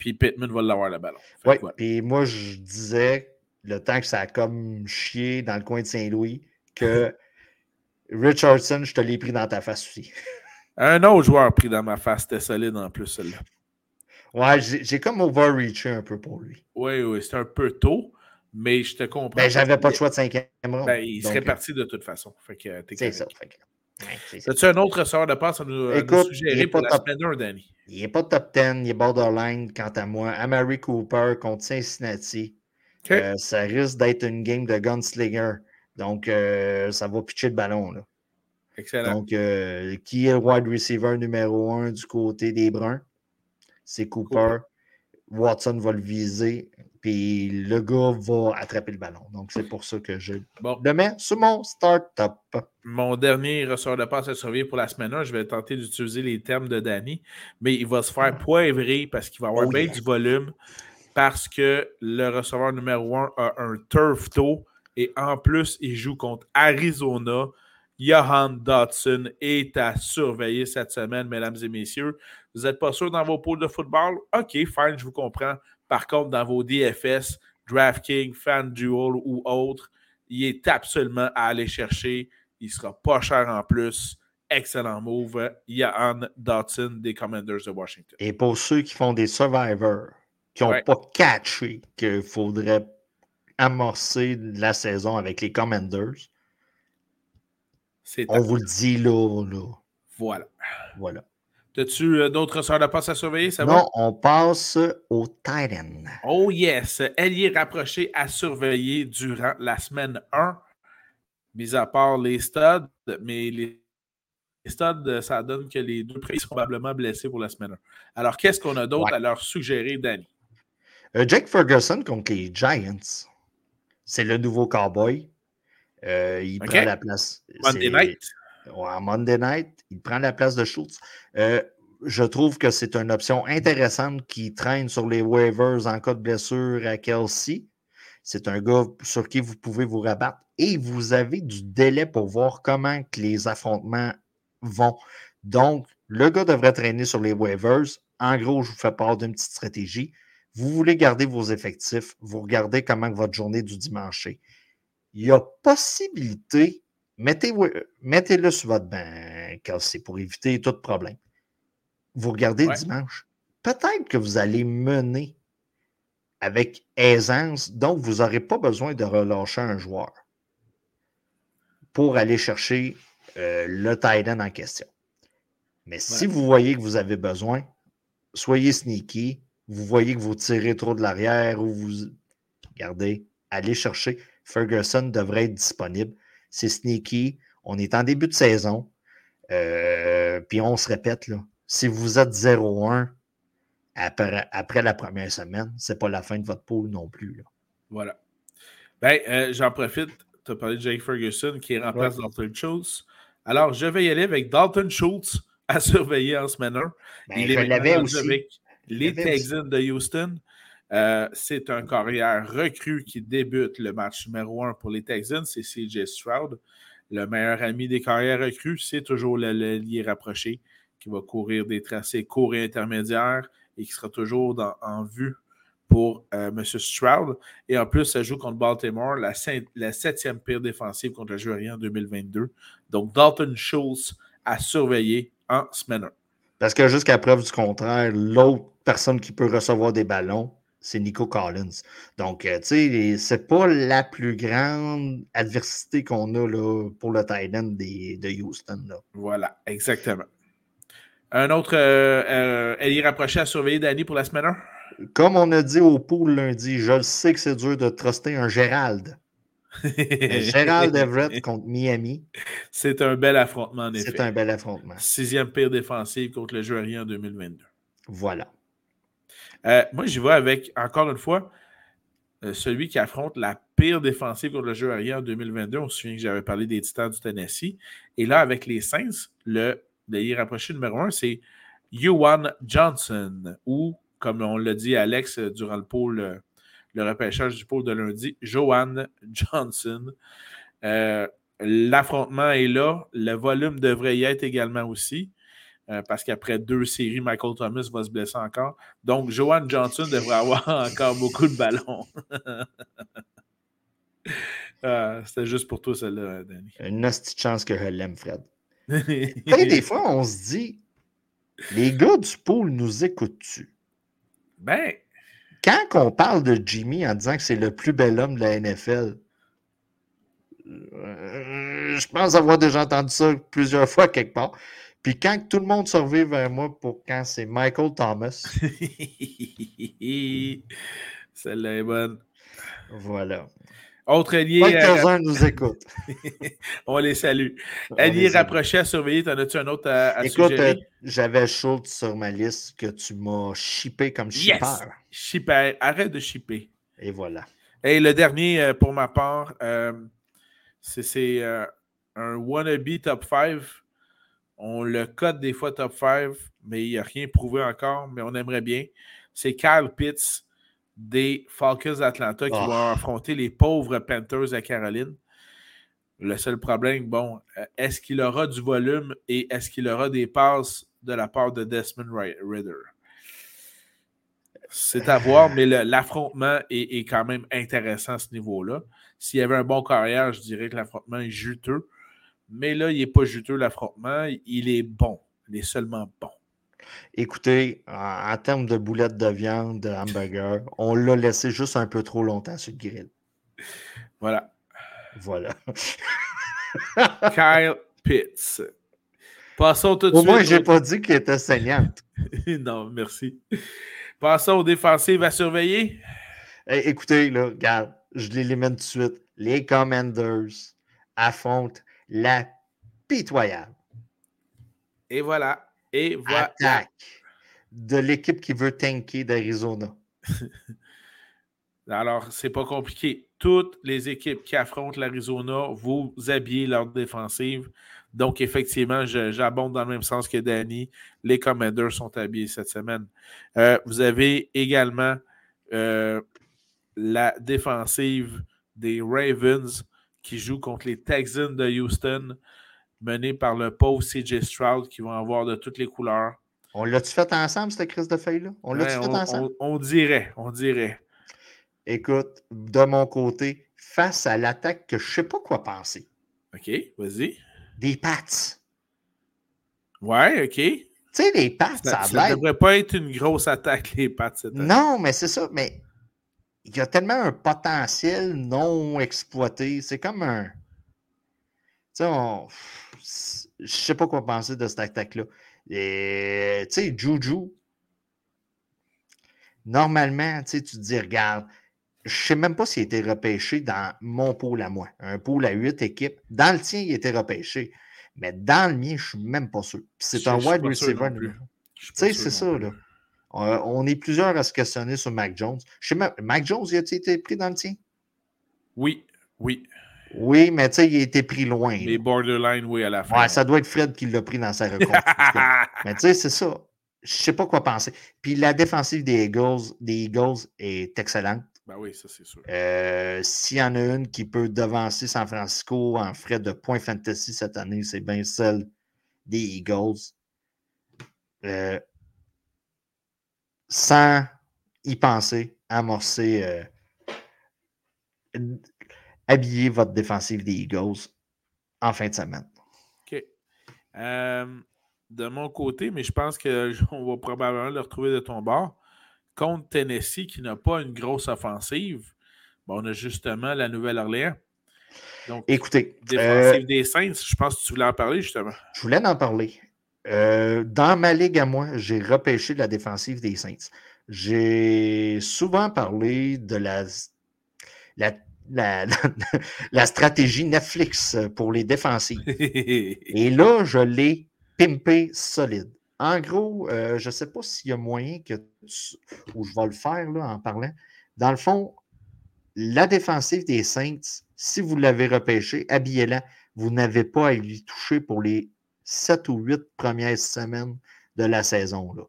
Puis Pittman va l'avoir le ballon. Oui, puis moi, je disais, le temps que ça a comme chié dans le coin de Saint-Louis, que Richardson, je te l'ai pris dans ta face aussi. Un autre joueur pris dans ma face, c'était solide en plus, celui-là. Ouais, j'ai comme overreaché un peu pour lui. Oui, oui, c'est un peu tôt, mais je te comprends. Ben, j'avais pas de choix de cinquième round. Ben, il serait euh, parti de toute façon. c'est ça. As-tu un autre ressort de passe à nous, suggérer pour la semaine 1, Danny? Il n'est pas top 10, il est borderline quant à moi. Amari Cooper contre Cincinnati. Euh, ça risque d'être une game de gunslinger. Donc, euh, ça va pitcher le ballon. Là. Excellent. Donc, euh, qui est le wide receiver numéro un du côté des Bruns? C'est Cooper. Watson va le viser. Puis le gars va attraper le ballon. Donc, c'est pour ça que je le mets sur mon start-up. Mon dernier ressort de passe à surveiller pour la semaine 1, je vais tenter d'utiliser les termes de Danny, mais il va se faire poivrer parce qu'il va avoir oh, bien du volume parce que le receveur numéro 1 a un turf toe et en plus, il joue contre Arizona. Johan Dodson est à surveiller cette semaine, mesdames et messieurs. Vous n'êtes pas sûr dans vos pôles de football? OK, fine, je vous comprends. Par contre, dans vos DFS, DraftKings, FanDuel ou autres, il est absolument à aller chercher. Il ne sera pas cher en plus. Excellent move. Johan Dodson des Commanders de Washington. Et pour ceux qui font des Survivors, qui n'ont pas catché qu'il faudrait amorcer la saison avec les Commanders, on vous le dit là, là. Voilà. Voilà. As-tu euh, d'autres sœurs de passe à surveiller? Ça non, on passe au Titan. Oh yes! Elle y est rapprochée à surveiller durant la semaine 1, mis à part les studs, mais les studs, ça donne que les deux prix sont probablement blessés pour la semaine 1. Alors, qu'est-ce qu'on a d'autre à leur suggérer, Danny? Euh, Jake Ferguson contre les Giants. C'est le nouveau cowboy. Euh, il prend la place. Monday Night? Ouais, Monday Night, il prend la place de Schultz. Euh, je trouve que c'est une option intéressante qui traîne sur les waivers en cas de blessure à Kelsey. C'est un gars sur qui vous pouvez vous rabattre et vous avez du délai pour voir comment que les affrontements vont. Donc, le gars devrait traîner sur les waivers. En gros, je vous fais part d'une petite stratégie. Vous voulez garder vos effectifs, vous regardez comment votre journée du dimanche est. Il y a possibilité Mettez-le sur votre banc, c'est pour éviter tout problème. Vous regardez dimanche. Peut-être que vous allez mener avec aisance, donc vous n'aurez pas besoin de relâcher un joueur pour aller chercher euh, le tight end en question. Mais si vous voyez que vous avez besoin, soyez sneaky. Vous voyez que vous tirez trop de l'arrière ou vous. Regardez, allez chercher. Ferguson devrait être disponible c'est sneaky. On est en début de saison. Euh, puis on se répète, là, si vous êtes 0-1 après, la première semaine, c'est pas la fin de votre pool non plus. Là. Voilà. Ben, euh, j'en profite. Tu as parlé de Jake Ferguson qui remplace Dalton Schultz. Alors, je vais y aller avec Dalton Schultz à surveiller en semaine 1. Ben, Il est aussi. avec les Texans de Houston. Euh, c'est un carrière recru qui débute le match numéro 1 pour les Texans, c'est CJ Stroud. Le meilleur ami des carrières recrues, c'est toujours le, lié rapproché qui va courir des tracés courts et intermédiaires et qui sera toujours en vue pour euh, M. Stroud. Et en plus, ça joue contre Baltimore, la, septième pire défensive contre le joueur en 2022. Donc, Dalton Schultz à surveiller en semaine 1. Parce que jusqu'à preuve du contraire, l'autre personne qui peut recevoir des ballons, c'est Nico Collins. Donc, euh, tu sais, c'est pas la plus grande adversité qu'on a là, pour le Titan de Houston. Là. Voilà, exactement. Un autre, euh, euh, rapprochée à surveiller Danny pour la semaine 1? Comme on a dit au pool lundi, je sais que c'est dur de truster un Gérald. Gérald Everett contre Miami. C'est un bel affrontement, en effet. C'est un bel affrontement. Sixième pire défensive contre le joueur en 2022. Voilà. Euh, moi, j'y vais avec, encore une fois, euh, celui qui affronte la pire défensive contre le jeu aérien en 2022. On se souvient que j'avais parlé des Titans du Tennessee. Et là, avec les Saints, le y rapproché numéro un, c'est Yuan Johnson, ou, comme on l'a dit Alex durant le pôle, le repêchage du pôle de lundi, Joan Johnson. Euh, l'affrontement est là. Le volume devrait y être également aussi. Euh, parce qu'après deux séries, Michael Thomas va se blesser encore. Donc, Joan Johnson devrait avoir encore beaucoup de ballons. Ah, c'était juste pour toi, celle-là, Danny. Une petite chance que je l'aime, Fred. des fois, on se dit, les gars du pool nous écoutent-tu? Ben. Quand on parle de Jimmy en disant que c'est le plus bel homme de la NFL, euh, je pense avoir déjà entendu ça plusieurs fois quelque part. Puis quand tout le monde se revient vers moi pour quand c'est Michael Thomas. Celle-là est bonne. Voilà. Autre allié. Quelques-uns nous écoutent. On les salue. allié rapproché à surveiller, t'en as-tu un autre à, à Écoute, euh, j'avais Schultz sur ma liste que tu m'as shippé comme shipper. Yes! Shipper. Arrête de shipper. Et voilà. Et le dernier, euh, pour ma part, euh, c'est un wannabe top 5 on le code des fois top 5, mais il n'y a rien prouvé encore, mais on aimerait bien. C'est Kyle Pitts des Falcons d'Atlanta qui va ah. affronter les pauvres Panthers à Caroline. Le seul problème, bon, euh, est-ce qu'il aura du volume et est-ce qu'il aura des passes de la part de Desmond Ritter? C'est à voir, mais l'affrontement est, quand même intéressant à ce niveau-là. S'il y avait un bon carrière, je dirais que l'affrontement est juteux. Mais là, il n'est pas juteux l'affrontement. Il est bon. Il est seulement bon. Écoutez, en, termes de boulettes de viande, de hamburger, on l'a laissé juste un peu trop longtemps sur le grill. Voilà. Voilà. Kyle Pitts. Passons tout de suite. Au moins, je n'ai pas dit qu'il était saignante. non, merci. Passons aux défensives à surveiller. écoutez, là, regarde, je l'élimine tout de suite. Les Commanders affrontent la pitoyable. Et voilà. Et voilà. Attaque de l'équipe qui veut tanker d'Arizona. Alors, c'est pas compliqué. Toutes les équipes qui affrontent l'Arizona, vous habillez leur défensive. Donc, effectivement, j'abonde dans le même sens que Danny. Les Commanders sont habillés cette semaine. Euh, vous avez également euh, la défensive des Ravens qui joue contre les Texans de Houston, menés par le pauvre CJ Stroud, qui vont avoir de toutes les couleurs. On l'a-tu fait ensemble, cette crise de feuilles-là? On l'a-tu fait ensemble? On, dirait, on dirait. Écoute, de mon côté, face à l'attaque que je ne sais pas quoi penser. OK, vas-y. Des Pats. Ouais, OK. Tu sais, les Pats, ça, ça, ne devrait pas être une grosse attaque, les Pats. non, mais c'est ça. Mais il y a tellement un potentiel non exploité. C'est comme un. Tu sais, on... je sais pas quoi penser de cette attaque-là. Tu sais, Juju, normalement, tu te dis, regarde, je sais même pas s'il a été repêché dans mon pôle à moi. Un pôle à huit équipes. Dans le tien, il a été repêché. Mais dans le mien, je suis même pas sûr. C'est un wide receiver. Tu sais, c'est ça, là. Euh, on est plusieurs à se questionner sur Mac Jones. Je sais Mac Jones, il a-t-il été pris dans le tien? Oui, oui. Oui, mais tu sais, il a été pris loin. Les borderline, oui, à la fin. Ouais, ça doit être Fred qui l'a pris dans sa reconstruction. mais tu sais, c'est ça. Je sais pas quoi penser. Puis la défensive des Eagles, des Eagles est excellente. Ben oui, ça c'est sûr. Euh, s'il y en a une qui peut devancer San Francisco en frais de points fantasy cette année, c'est bien celle des Eagles. Euh, sans y penser, amorcer, euh, habiller votre défensive des Eagles en fin de semaine. OK. Euh, de mon côté, mais je pense qu'on va probablement le retrouver de ton bord, contre Tennessee qui n'a pas une grosse offensive, on a justement la Nouvelle-Orléans. Donc, Écoutez. Défensive euh, des Saints, je pense que tu voulais en parler justement. Je voulais en parler. Euh, dans ma ligue à moi, j'ai repêché la défensive des Saints. J'ai souvent parlé de la, la, stratégie Netflix pour les défensives. Et là, je l'ai pimpé solide. En gros, euh, je ne sais pas s'il y a moyen que ou je vais le faire là, en parlant. Dans le fond, la défensive des Saints, si vous l'avez repêché, habillez-la. Vous n'avez pas à lui toucher pour les sept ou huit premières semaines de la saison. Là.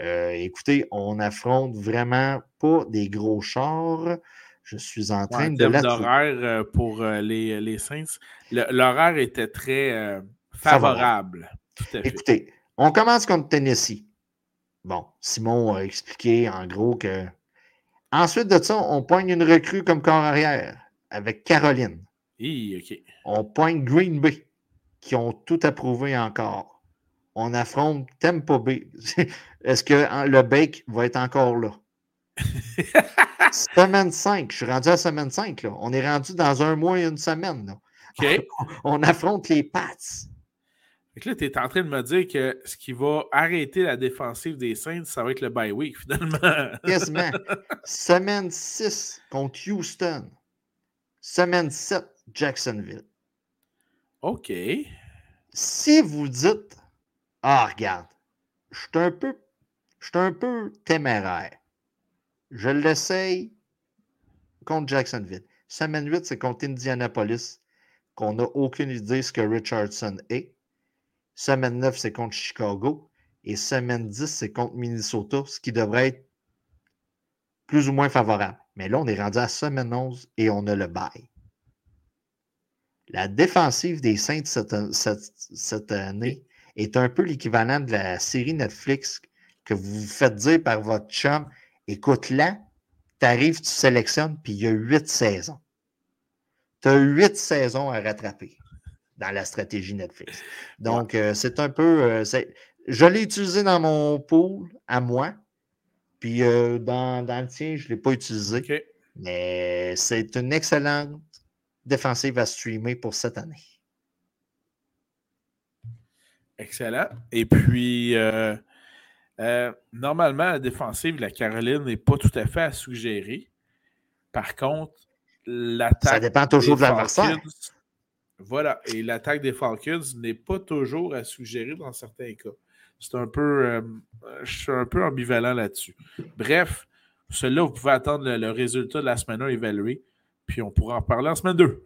Euh, écoutez, on affronte vraiment pas des gros chars. Je suis en train de L'horaire euh, pour euh, les, les, Saints, l'horaire était très favorable. Écoutez, on commence contre Tennessee. Bon, Simon a expliqué en gros que. Ensuite de ça, on poigne une recrue comme corps arrière avec Caroline. On pointe Green Bay, qui ont tout approuvé encore. On affronte Tempo Bay. Est-ce que hein, le Bake va être encore là? semaine 5. Je suis rendu à semaine 5. Là. On est rendu dans un mois et une semaine. Là. On affronte les Pats. là, tu es en train de me dire que ce qui va arrêter la défensive des Saints, ça va être le bye week, finalement. Quasiment. Semaine 6 contre Houston. Semaine 7, Jacksonville. OK. Si vous dites Ah, regarde, je suis un peu je suis un peu téméraire. Je l'essaye contre Jacksonville. Semaine 8, c'est contre Indianapolis, qu'on n'a aucune idée ce que Richardson est. Semaine 9, c'est contre Chicago. Et semaine 10, c'est contre Minnesota, ce qui devrait être plus ou moins favorable. Mais là, on est rendu à semaine 11 et on a le bail. La défensive des Saints cette, cette année est un peu l'équivalent de la série Netflix que vous vous faites dire par votre chum, écoute là, tu arrives, tu sélectionnes, puis il y a huit saisons. Tu as huit saisons à rattraper dans la stratégie Netflix. Donc, euh, c'est un peu. Euh, je l'ai utilisé dans mon pool à moi, puis euh, dans, dans, le tien, je ne l'ai pas utilisé. Mais c'est une excellente défensive à streamer pour cette année. Excellent. Et puis, euh, normalement, la défensive, la Caroline n'est pas tout à fait à suggérer. Par contre, l'attaque. Ça dépend toujours de l'adversaire. Voilà. Et l'attaque des Falcons n'est pas toujours à suggérer dans certains cas. C'est un peu. Euh, je suis un peu ambivalent là-dessus. Bref, celui-là, vous pouvez attendre le, résultat de la semaine 1 évalué. Puis on pourra en reparler en semaine 2.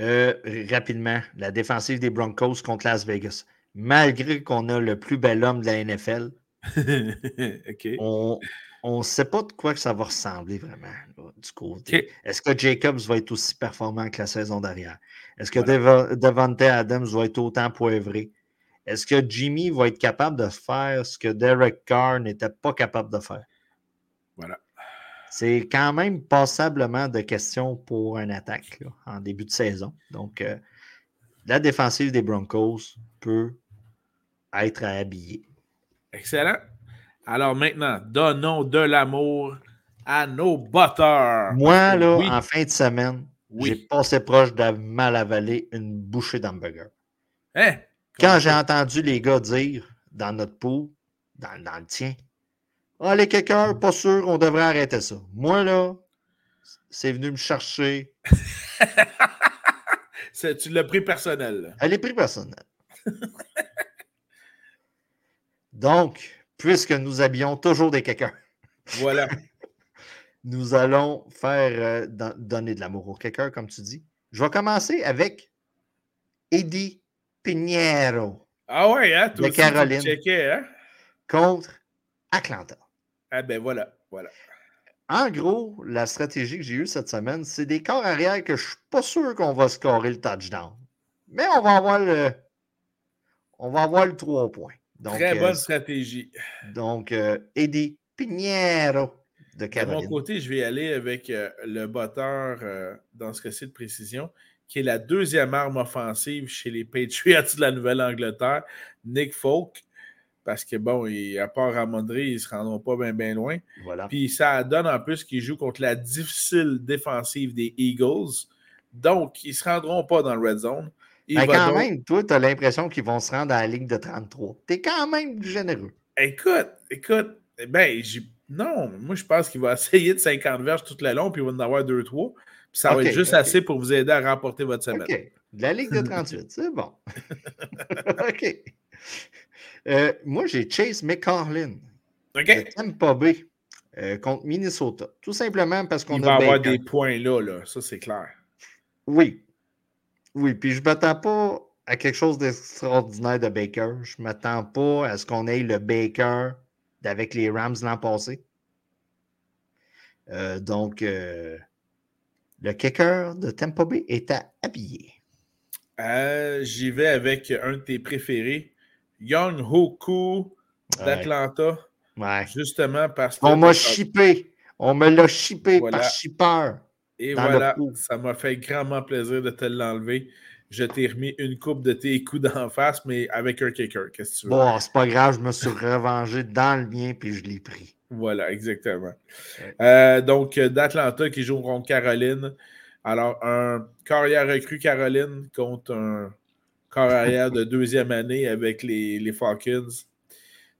Euh, rapidement, la défensive des Broncos contre Las Vegas malgré qu'on a le plus bel homme de la NFL, on ne sait pas de quoi que ça va ressembler vraiment du côté. Est-ce que Jacobs va être aussi performant que la saison dernière? Est-ce que Devante Adams va être autant poivré? Est-ce que Jimmy va être capable de faire ce que Derek Carr n'était pas capable de faire? Voilà. C'est quand même passablement de questions pour une attaque en début de saison. Donc, euh, la défensive des Broncos peut être habillé. Excellent. Alors maintenant, donnons de l'amour à nos batteurs. Moi, là, en fin de semaine, j'ai passé proche de mal avaler une bouchée d'hamburger. Hein? Quand j'ai entendu les gars dire dans notre dans, dans le tien, ah, les quelqu'un, pas sûr, on devrait arrêter ça. Moi, là, c'est venu me chercher. tu l'as pris personnel. Elle est pris personnel. Donc, puisque nous habillons toujours des quelqu'un. Voilà. nous allons faire euh, donner de l'amour au quelqu'un, comme tu dis. Je vais commencer avec Eddie Pinheiro. Ah ouais, hein? de Caroline. hein? Contre Atlanta. Ah ben voilà, voilà. En gros, la stratégie que j'ai eue cette semaine, c'est des corps arrière que je ne suis pas sûr qu'on va scorer le touchdown. Mais on va avoir le. On va avoir le 3 points. Très bonne euh, stratégie. Donc, euh, Eddie Pinheiro de Caroline. De mon côté, je vais aller avec euh, le botteur, dans ce cas-ci de précision, qui est la deuxième arme offensive chez les Patriots de la Nouvelle-Angleterre, Nick Folk. Parce que, bon, à part Ramondre, ils ne se rendront pas bien ben loin. Voilà. Puis ça donne en plus qu'ils jouent contre la difficile défensive des Eagles. Donc, ils ne se rendront pas dans le red zone. Mais quand même, toi, tu as l'impression qu'ils vont se rendre à la ligue de 33. Tu es quand même généreux. Écoute, écoute, ben, non, moi, je pense qu'il va essayer de 50 verges tout le long, puis il va en avoir 2-3. Puis ça va être juste assez pour vous aider à remporter votre semaine. OK. De la ligue de 38, c'est bon. OK. Euh, moi, j'ai Chase McCarlin. OK. Tampa B. euh, contre Minnesota. Tout simplement parce qu'on a. Il va avoir des points là, là. ça c'est clair. Oui. Oui, puis je ne m'attends pas à quelque chose d'extraordinaire de Baker. Je ne m'attends pas à ce qu'on ait le Baker d'avec les Rams l'an passé. Euh, donc, euh, le kicker de Tampa Bay est à habiller. J'y vais avec un de tes préférés, Young Hoku d'Atlanta. Justement parce que. On m'a chippé. On me l'a chippé par shipper. Et voilà, ça m'a fait grandement plaisir de te l'enlever. Je t'ai remis une coupe de tes coups d'en face, mais avec un kicker. Qu'est-ce que tu veux? Bon, c'est pas grave, je me suis revengé dans le mien puis je l'ai pris. Voilà, exactement. Euh, donc, d'Atlanta qui joue contre Caroline. Alors, un carrière recrue Caroline contre un carrière de deuxième année avec les, les Falcons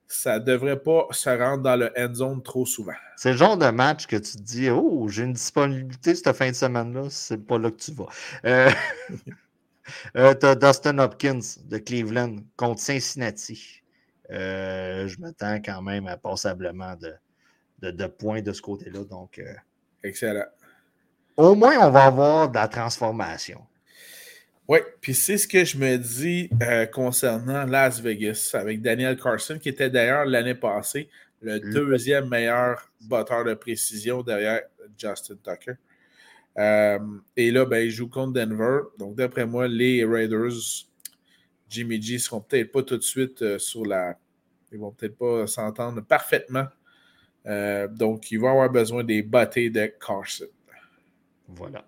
ça ne devrait pas se rendre dans le end zone trop souvent. C'est le genre de match que tu te dis Oh, j'ai une disponibilité cette fin de semaine-là, c'est pas là que tu vas. Euh, euh, tu as Dustin Hopkins de Cleveland contre Cincinnati. Euh, je m'attends quand même à passablement de, de, points de ce côté-là. Donc, Excellent. Au moins, on va avoir de la transformation. Oui, puis c'est ce que je me dis euh, concernant Las Vegas avec Daniel Carson, qui était d'ailleurs l'année passée le deuxième meilleur batteur de précision derrière Justin Tucker. Euh, et là, ben, il joue contre Denver. Donc, d'après moi, les Raiders, Jimmy G, ne seront peut-être pas tout de suite euh, sur la. Ils vont peut-être pas s'entendre parfaitement. donc, ils vont avoir besoin des bâtés de Carson. Voilà.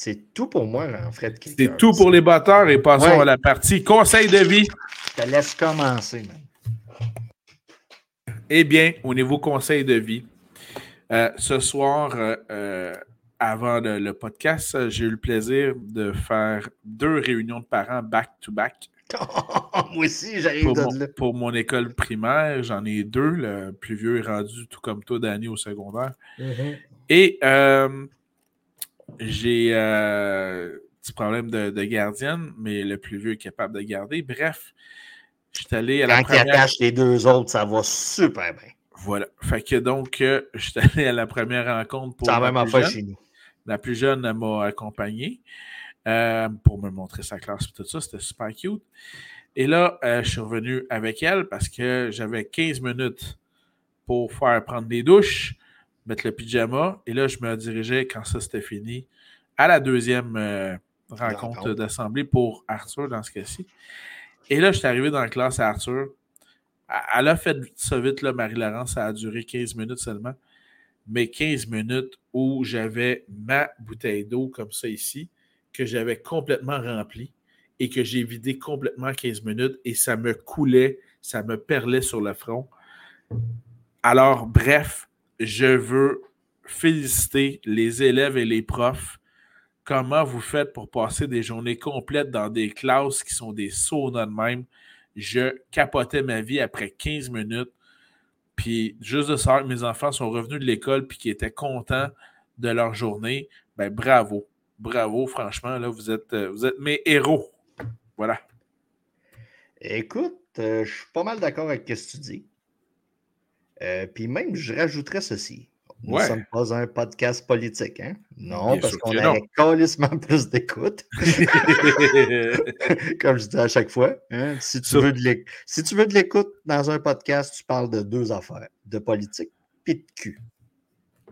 C'est tout pour moi, Fred. C'est tout pour les batteurs et passons à la partie conseil de vie. Je te laisse commencer, Eh bien, au niveau conseil de vie, euh, ce soir, euh, euh, avant le, podcast, j'ai eu le plaisir de faire deux réunions de parents back-to-back. moi aussi, j'arrive pour, mon, pour mon école primaire, j'en ai deux. Le plus vieux est rendu tout comme toi, Danny, au secondaire. Mm-hmm. Et j'ai un euh, petit problème de, gardienne, mais le plus vieux est capable de garder. Bref, je suis allé à la première... Quand il attache les deux autres, ça va super bien. Voilà. Fait que donc, euh, je suis allé à la première rencontre pour. Ça même fait chez nous. La plus jeune m'a accompagné euh, pour me montrer sa classe et tout ça. C'était super cute. Et là, je suis revenu avec elle parce que j'avais 15 minutes pour faire prendre des douches mettre le pyjama. Et là, je me dirigeais, quand ça c'était fini, à la deuxième euh, rencontre d'assemblée pour Arthur dans ce cas-ci. Et là, je suis arrivé dans la classe à Arthur. Elle a fait ça vite, là, Marie-Laurence. Ça a duré 15 minutes seulement. Mais 15 minutes où j'avais ma bouteille d'eau comme ça ici, que j'avais complètement remplie et que j'ai vidé complètement 15 minutes et ça me coulait, ça me perlait sur le front. Alors, bref, je veux féliciter les élèves et les profs. Comment vous faites pour passer des journées complètes dans des classes qui sont des saunas de même? Je capotais ma vie après 15 minutes. Puis juste de savoir que mes enfants sont revenus de l'école puis qu'ils étaient contents de leur journée, ben bravo. Bravo, franchement, là, vous êtes, euh, mes héros. Voilà. Écoute, euh, je suis pas mal d'accord avec ce que tu dis. Euh, puis même, je rajouterais ceci. Nous ne sommes pas un podcast politique, hein? Non, parce qu'on a carrément plus d'écoute. Comme je dis à chaque fois. Hein? Si, tu veux de l'écoute dans un podcast, tu parles de deux affaires, de politique et de cul.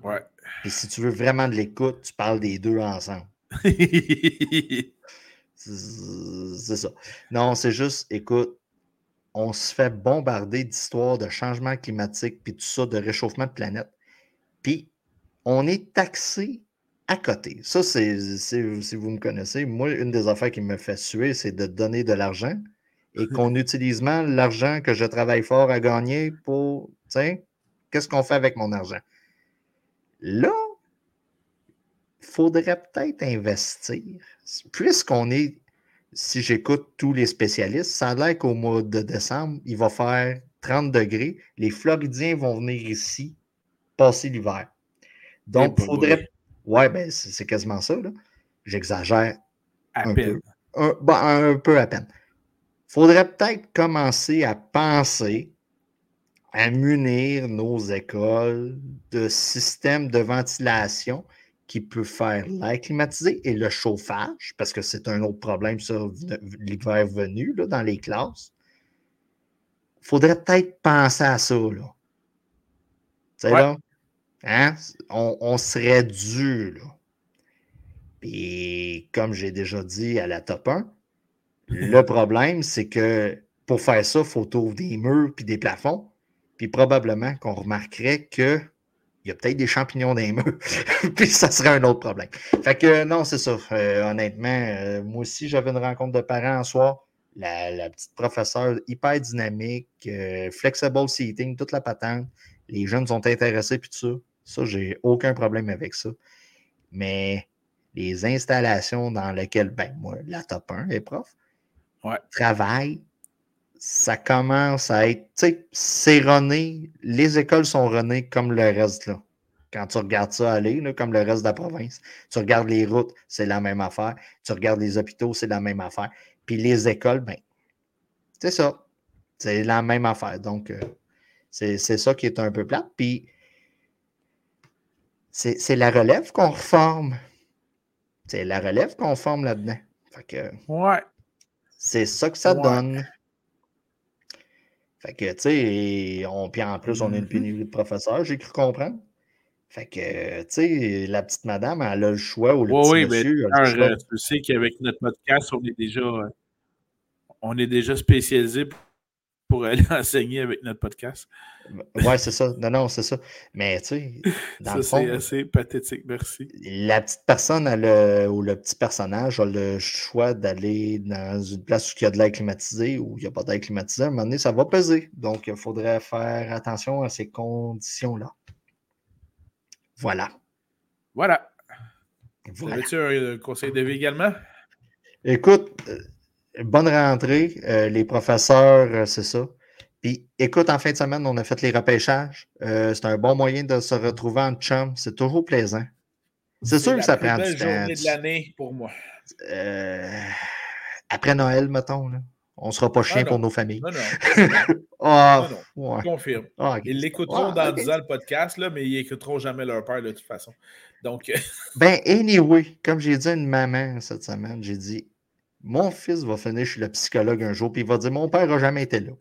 Ouais. Et si tu veux vraiment de l'écoute, tu parles des deux ensemble. c'est ça. Non, c'est juste, écoute, on se fait bombarder d'histoires de changement climatique, puis tout ça, de réchauffement de planète. Puis, on est taxé à côté. Ça, c'est, si vous me connaissez, moi, une des affaires qui me fait suer, c'est de donner de l'argent et qu'on utilise mal l'argent que je travaille fort à gagner pour, tiens, qu'est-ce qu'on fait avec mon argent? Là, il faudrait peut-être investir. Puisqu'on est si j'écoute tous les spécialistes, ça a l'air qu'au mois de décembre, il va faire 30 degrés. Les Floridiens vont venir ici passer l'hiver. Donc, il faudrait. Ouais, ben, c'est quasiment ça. J'exagère. À un peine. Peu. Un, peu à peine. Il faudrait peut-être commencer à penser à munir nos écoles de systèmes de ventilation qui peut faire l'air climatisé et le chauffage, parce que c'est un autre problème, sur l'hiver venu, là, dans les classes. Il faudrait peut-être penser à ça, là. Tu sais, là, hein? on, serait dû, là. Puis, comme j'ai déjà dit à la top 1, le problème, c'est que pour faire ça, il faut ouvrir des murs puis des plafonds. Puis probablement qu'on remarquerait que il y a peut-être des champignons dans les murs. puis ça serait un autre problème. Fait que non, c'est ça. Euh, honnêtement, euh, moi aussi, j'avais une rencontre de parents en soir. La, petite professeure hyper dynamique, euh, flexible seating, toute la patente. Les jeunes sont intéressés, puis tout ça. Ça, j'ai aucun problème avec ça. Mais les installations dans lesquelles, ben, moi, la top 1 est prof, ouais. travaille, ça commence à être, tu sais, c'est rené. Les écoles sont renées comme le reste, là. Quand tu regardes ça aller, là, comme le reste de la province, tu regardes les routes, c'est la même affaire. Tu regardes les hôpitaux, c'est la même affaire. Puis les écoles, ben, c'est ça. C'est la même affaire. Donc, euh, c'est ça qui est un peu plate. Puis, c'est la relève qu'on reforme. C'est la relève qu'on forme là-dedans. Fait que, ouais. C'est ça que ça donne. Fait que, tu sais, on, puis en plus, on a une mm-hmm. pénurie de professeurs, j'ai cru comprendre. Fait que, tu sais, la petite madame, elle a le choix ou le oui, petit oui, monsieur. Mais, tu sais qu'avec notre podcast, on est déjà, on est déjà spécialisé pour aller enseigner avec notre podcast. Ouais, c'est ça. Non, non, c'est ça. Mais tu sais, dans ça, c'est assez pathétique, merci. La petite personne a ou le petit personnage a le choix d'aller dans une place où il y a de l'air climatisé ou il n'y a pas d'air climatisé. À un moment donné, ça va peser. Donc, il faudrait faire attention à ces conditions-là. Voilà. Voilà. voilà. Avais-tu un conseil de vie également? Écoute, euh, bonne rentrée. Euh, les professeurs, euh, c'est ça. Puis écoute, en fin de semaine, on a fait les repêchages. Euh, c'est un bon moyen de se retrouver en chum. C'est toujours plaisant. C'est sûr que ça prend du temps. journée de l'année pour moi. après Noël, mettons. Là. On ne sera pas chien pour nos familles. Non, non. ah, non, Je confirme. Ah, ils l'écouteront dans 10 ans le podcast, là, mais ils n'écouteront jamais leur père de toute façon. Donc. ben, anyway, comme j'ai dit à une maman cette semaine, j'ai dit mon fils va finir chez le psychologue un jour, puis il va dire Mon père n'a jamais été là.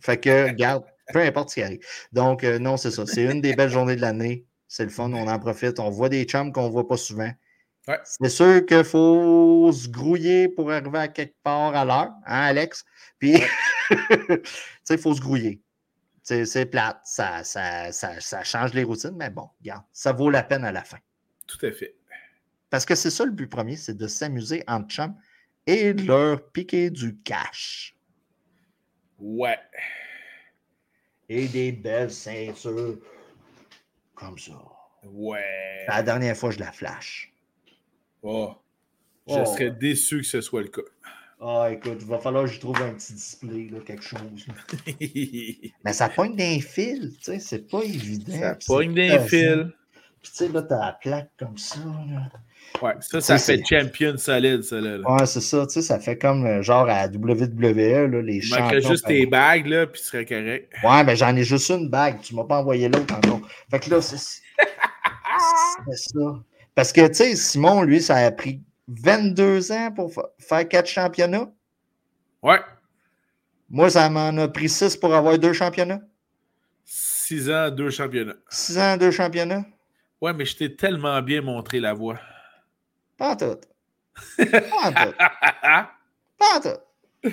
Fait que, garde, peu importe ce qui arrive. Donc, euh, non, c'est ça. C'est une des belles journées de l'année. C'est le fun, on en profite. On voit des chums qu'on ne voit pas souvent. C'est sûr qu'il faut se grouiller pour arriver à quelque part à l'heure, hein, Alex? Puis, tu sais, il faut se grouiller. C'est plate, ça, ça, ça, change les routines, mais bon, regarde, ça vaut la peine à la fin. Tout à fait. Parce que c'est ça le but premier, c'est de s'amuser entre chums et leur piquer du cash. Ouais. Et des belles ceintures comme ça. Ouais. La dernière fois, je la flash. Oh. Je oh. serais déçu que ce soit le cas. Ah, écoute, il va falloir que je trouve un petit display, là, quelque chose. Mais ça pogne d'un fil, tu sais, c'est pas évident. Ça pogne d'un fil. Puis, tu sais, là, t'as la plaque comme ça, là. Ouais, ça, ça fait champion solide, ça. Là, Ouais, c'est ça. Tu sais, ça fait comme euh, genre à WWE, là, les champions. Il juste tes bagues, là, puis ce serait correct. Ouais, mais j'en ai juste une bague. Tu m'as pas envoyé l'autre encore. Fait que là, c'est ça. Parce que, tu sais, Simon, lui, ça a pris 22 ans pour faire quatre championnats. Ouais. Moi, ça m'en a pris 6 pour avoir deux championnats. 6 ans, deux championnats. 6 ans, deux championnats. Ouais, mais je t'ai tellement bien montré la voie. Pas tout. Pas tout. Pas tout.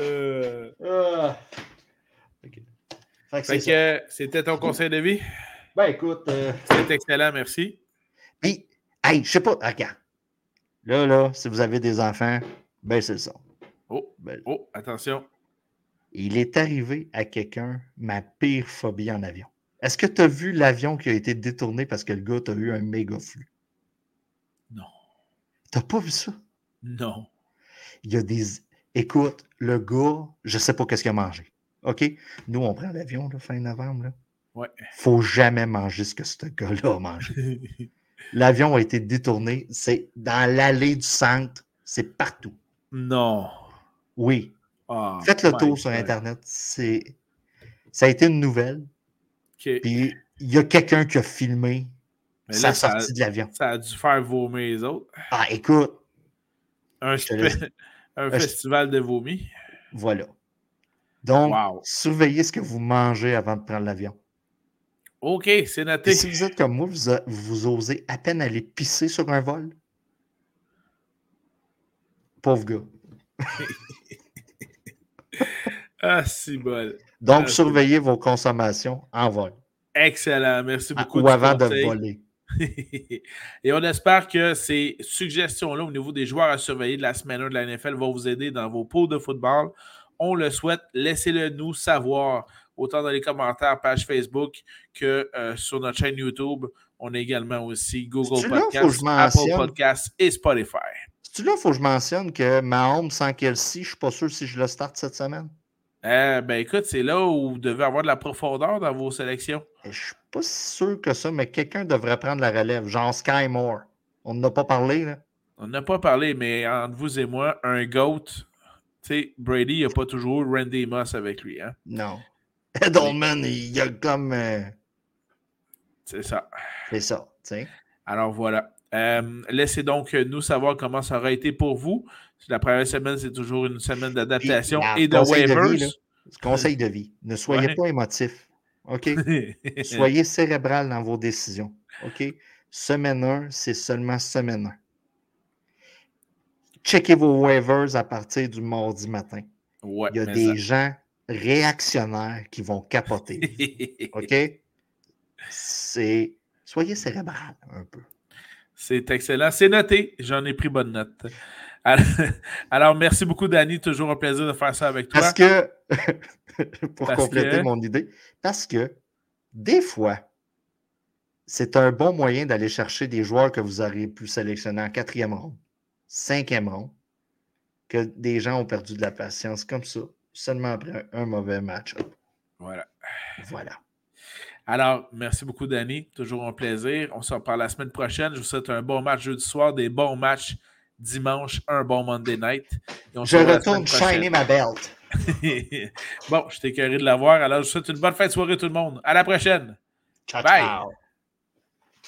Euh... Ah. C'était ton conseil de vie? Ben écoute. Euh... C'est excellent, merci. Puis, hey, je sais pas, regarde. Là, là, si vous avez des enfants, baissez le son. Oh, oh, attention. Il est arrivé à quelqu'un ma pire phobie en avion. Est-ce que tu as vu l'avion qui a été détourné parce que le gars a eu un méga flux? T'as pas vu ça? Non. Il y a des. Écoute, le gars, je sais pas qu'est-ce qu'il a mangé. OK? Nous, on prend l'avion, fin novembre. Là. Ouais. Faut jamais manger ce que ce gars-là a mangé. L'avion a été détourné. C'est dans l'allée du centre. C'est partout. Non. Oui. Ah, Faites le tour sur Internet. C'est. Ça a été une nouvelle. Puis il y a quelqu'un qui a filmé sa sortie de l'avion. Ça a dû faire vomir les autres. Ah, écoute. Un, festival de vomi. Voilà. Donc, surveillez ce que vous mangez avant de prendre l'avion. OK, c'est noté. si vous êtes comme moi, vous, vous osez à peine aller pisser sur un vol? Pauvre gars. ah, si bon. Donc, ah, surveillez vos consommations en vol. Excellent. Merci beaucoup. Ou avant de voler. Et on espère que ces suggestions-là au niveau des joueurs à surveiller de la semaine 1 de la NFL vont vous aider dans vos pots de football. On le souhaite. Laissez-le nous savoir, autant dans les commentaires, page Facebook, que euh, sur notre chaîne YouTube. On a également aussi Google Podcasts, Apple Podcasts et Spotify. C'est-tu là, il faut que je mentionne que Mahomes sans Kelsey, je ne suis pas sûr si je le starte cette semaine? Eh ben écoute, c'est là où vous devez avoir de la profondeur dans vos sélections. Je ne suis pas sûr que ça, mais quelqu'un devrait prendre la relève, genre Sky Moore. On n'en a pas parlé, là. On n'a pas parlé, mais entre vous et moi, un GOAT, tu sais, Brady n'a pas toujours Randy Moss avec lui, hein? Non. Edelman, il y a comme. Euh, c'est ça. C'est ça, tu sais. Alors voilà. Euh, laissez donc nous savoir comment ça aura été pour vous. La première semaine, c'est toujours une semaine d'adaptation et de waivers. conseil de vie. Ne soyez pas émotif. OK? soyez cérébral dans vos décisions. OK? Semaine 1, c'est seulement semaine 1. Checkez vos waivers à partir du mardi matin. Il y a des gens réactionnaires qui vont capoter. OK? C'est. Soyez cérébral un peu. C'est excellent. C'est noté. J'en ai pris bonne note. Alors, merci beaucoup, Danny. Toujours un plaisir de faire ça avec toi. Parce que, pour compléter mon idée, parce que des fois, c'est un bon moyen d'aller chercher des joueurs que vous auriez pu sélectionner en quatrième rond, cinquième rond, que des gens ont perdu de la patience comme ça, seulement après un, mauvais match. Voilà. Voilà. Alors, merci beaucoup, Danny. Toujours un plaisir. On se reparle la semaine prochaine. Je vous souhaite un bon match jeudi soir, des bons matchs dimanche, un bon Monday night. je retourne shiner ma belt. bon, je t'ai carré de l'avoir. Alors, je vous souhaite une bonne fin de soirée, tout le monde. À la prochaine. Ciao, Bye. Ciao.